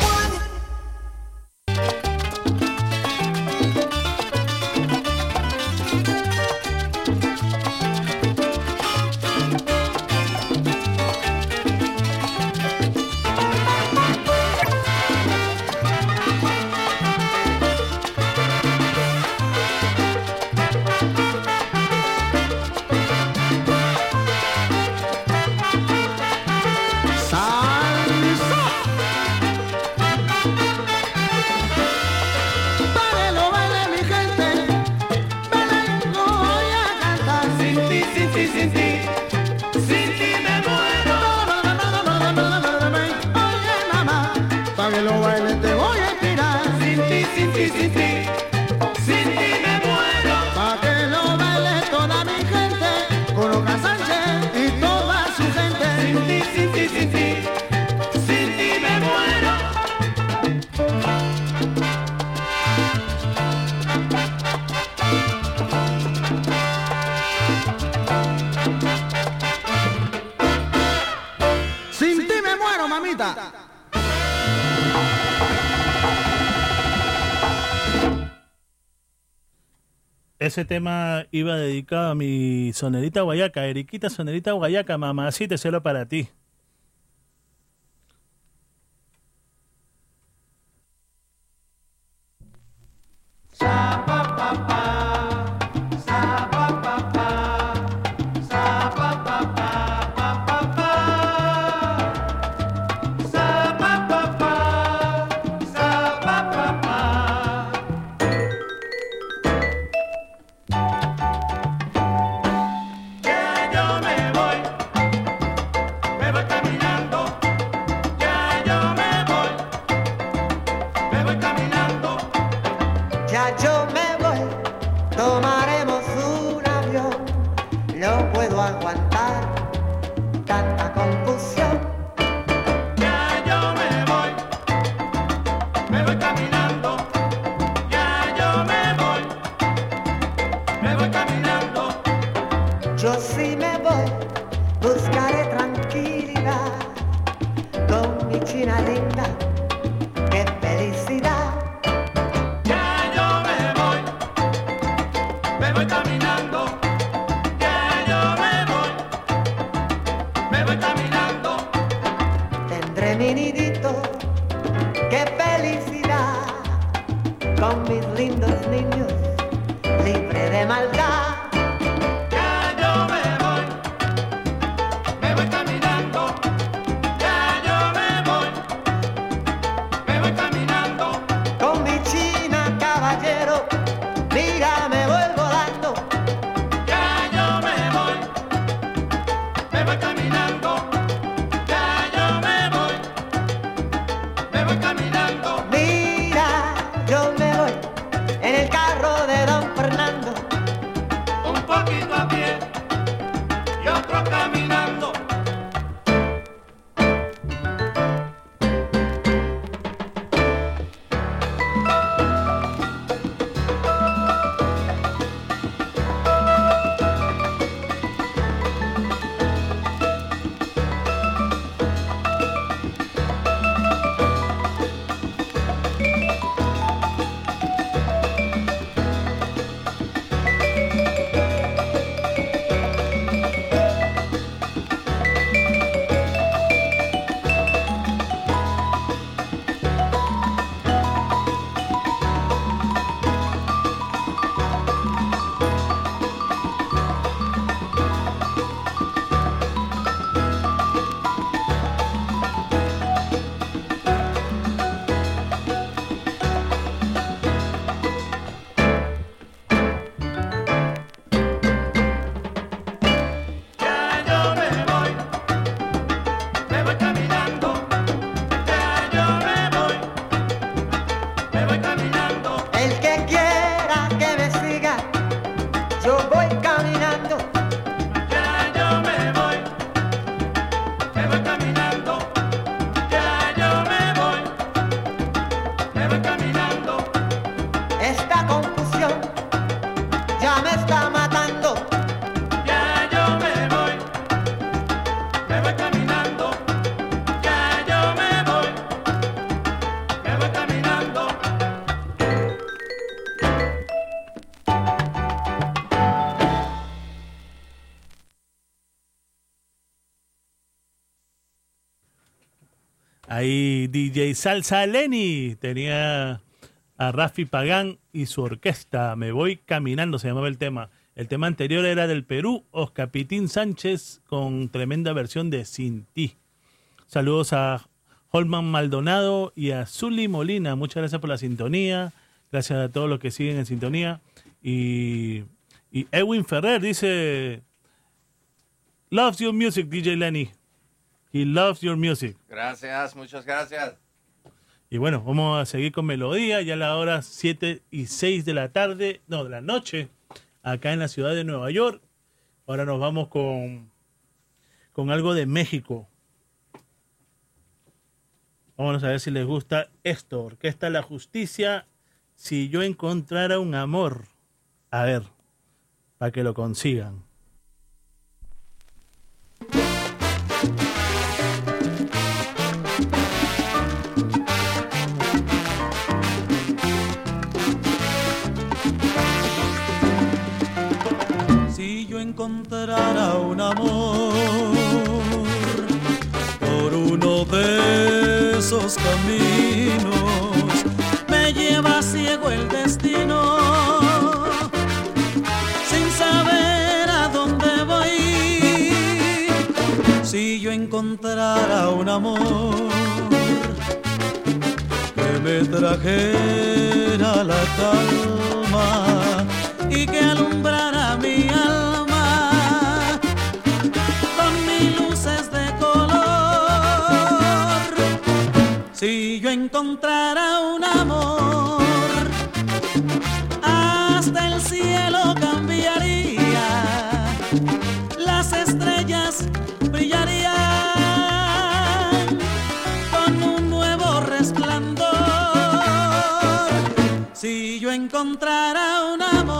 ese tema iba dedicado a mi sonerita guayaca, Eriquita Sonerita Guayaca, mamá, así mamacita, cielo para ti. DJ Salsa Lenny tenía a Rafi Pagán y su orquesta. Me voy caminando, se llamaba el tema. El tema anterior era del Perú, Oscapitín Sánchez con tremenda versión de Sin Ti. Saludos a Holman Maldonado y a Zully Molina. Muchas gracias por la sintonía. Gracias a todos los que siguen en sintonía. Y, y Edwin Ferrer dice: Loves your music, DJ Lenny. He loves your music. Gracias, muchas gracias. Y bueno, vamos a seguir con melodía. Ya a la hora 7 y 6 de la tarde, no, de la noche, acá en la ciudad de Nueva York. Ahora nos vamos con, con algo de México. Vamos a ver si les gusta esto. Orquesta La Justicia. Si yo encontrara un amor. A ver, para que lo consigan. Encontrara un amor por uno de esos caminos, me lleva ciego el destino, sin saber a dónde voy. Si yo encontrara un amor que me trajera la calma y que alumbrara mi Encontrara un amor, hasta el cielo cambiaría, las estrellas brillarían con un nuevo resplandor. Si yo encontrara un amor,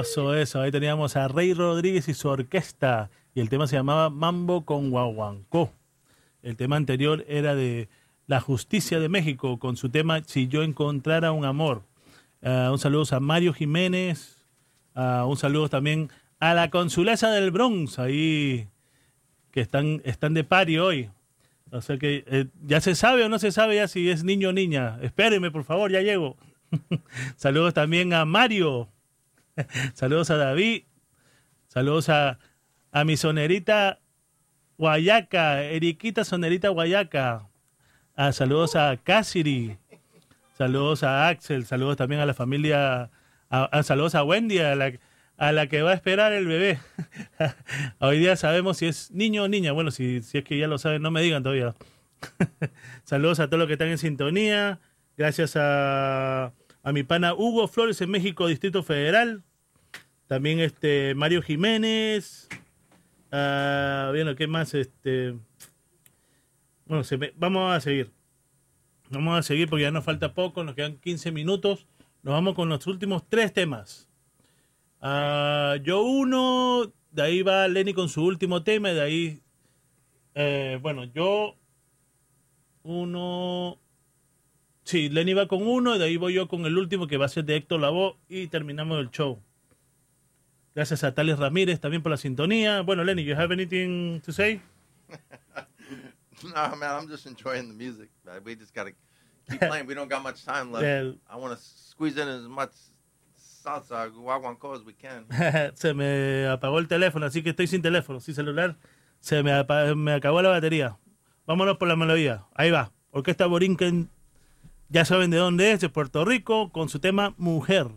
Eso. Ahí teníamos a Rey Rodríguez y su orquesta. Y el tema se llamaba Mambo con Guaguancó. El tema anterior era de La Justicia de México con su tema Si yo encontrara un amor. Ah, un saludo a Mario Jiménez. Ah, un saludo también a la consulesa del Bronx. Ahí que están, están de pari hoy. O sea que eh, ya se sabe o no se sabe ya si es niño o niña. Espérenme, por favor, ya llego. Saludos también a Mario. Saludos a David. Saludos a, a mi sonerita Guayaca, Eriquita Sonerita Guayaca. Ah, saludos a Cassidy. Saludos a Axel. Saludos también a la familia. a- saludos a Wendy, a la, a la que va a esperar el bebé. Hoy día sabemos si es niño o niña. Bueno, si, si es que ya lo saben, no me digan todavía. Saludos a todos los que están en sintonía. Gracias a, a mi pana Hugo Flores en México, Distrito Federal. También este Mario Jiménez. Ah, bueno, ¿qué más? Este. Bueno, vamos a seguir. Vamos a seguir porque ya nos falta poco, nos quedan 15 minutos. Nos vamos con los últimos tres temas. Ah, yo uno, de ahí va Lenny con su último tema, de ahí, eh, bueno, yo uno, sí, Lenny va con uno, y de ahí voy yo con el último que va a ser de Héctor Lavoe y terminamos el show. Gracias a Tales Ramírez también por la sintonía. Bueno, Lenny, you have anything to say? No, man, I'm just enjoying the music. man. We just gotta keep playing. We don't got much time left. Yeah. I want to squeeze in as much salsa guaguancó as we can. se me apagó el teléfono, así que estoy sin teléfono, sin celular. Se me, me acabó la batería. Vámonos por la melodía. Ahí va. Orquesta Borinquen, ya saben de dónde es, de Puerto Rico, con su tema Mujer.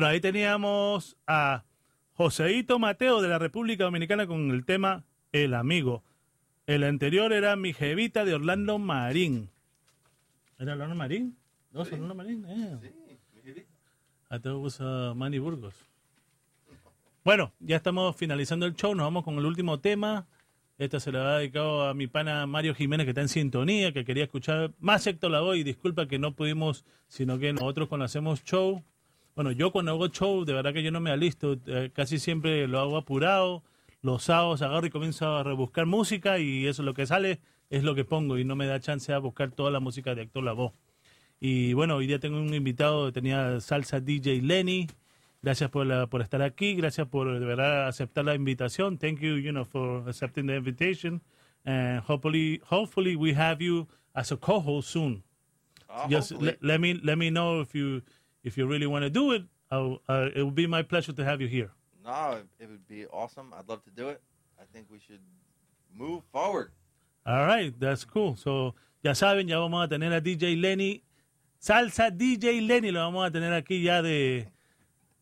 Bueno, ahí teníamos a Joseito Mateo de la República Dominicana con el tema El Amigo. El anterior era Mi Jevita de Orlando Marín. ¿Era Orlando Marín? No, es Orlando Marín. eh. I thought it was, uh, Manny Burgos. Bueno, ya estamos finalizando el show. Nos vamos con el último tema. Esta se la va dedicado a mi pana Mario Jiménez, que está en sintonía, que quería escuchar más Héctor Lavoe. Y disculpa que no pudimos, sino que nosotros cuando hacemos show, bueno, yo cuando hago show, de verdad que yo no me alisto, eh, casi siempre lo hago apurado. Los sábados agarro y comienzo a rebuscar música y eso lo que sale es lo que pongo y no me da chance a buscar toda la música de Héctor Lavoe. Y bueno, hoy día tengo un invitado, tenía salsa DJ Lenny. Gracias por, la- por estar aquí, gracias por de verdad aceptar la invitación. Thank you, you know, for accepting the invitation. And hopefully, hopefully we have you as a co-host soon. Uh, Just let, let me let me know if you if you really want to do it. I'll, uh, it will be my pleasure to have you here. No, it, would be awesome. I'd love to do it. I think we should move forward. All right, that's cool. So, ya saben, ya vamos a tener a DJ Lenny, salsa DJ Lenny, lo vamos a tener aquí ya de,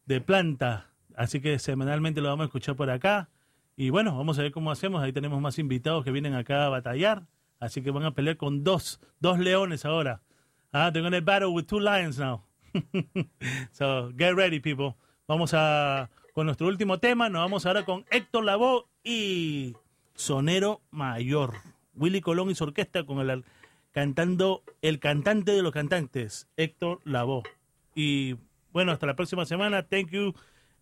de planta. Así que semanalmente lo vamos a escuchar por acá. Y bueno, vamos a ver cómo hacemos. Ahí tenemos más invitados que vienen acá a batallar. Así que van a pelear con dos, dos leones ahora. Ah, they're gonna battle with two lions now. so, get ready, people. Vamos a con nuestro último tema. Nos vamos ahora con Héctor Lavoe y Sonero Mayor. Willy Colón y su orquesta con el cantando el cantante de los cantantes, Héctor Lavoe. Y bueno, hasta la próxima semana. Thank you,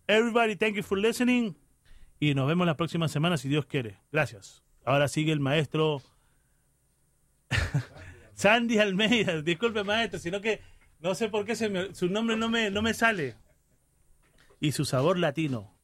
everybody. Thank you for listening. Y nos vemos la próxima semana si Dios quiere. Gracias. Ahora sigue el maestro Sandy Almeida. Disculpe, maestro, sino que no sé por qué se me- su nombre no me, no me sale. Y su sabor latino.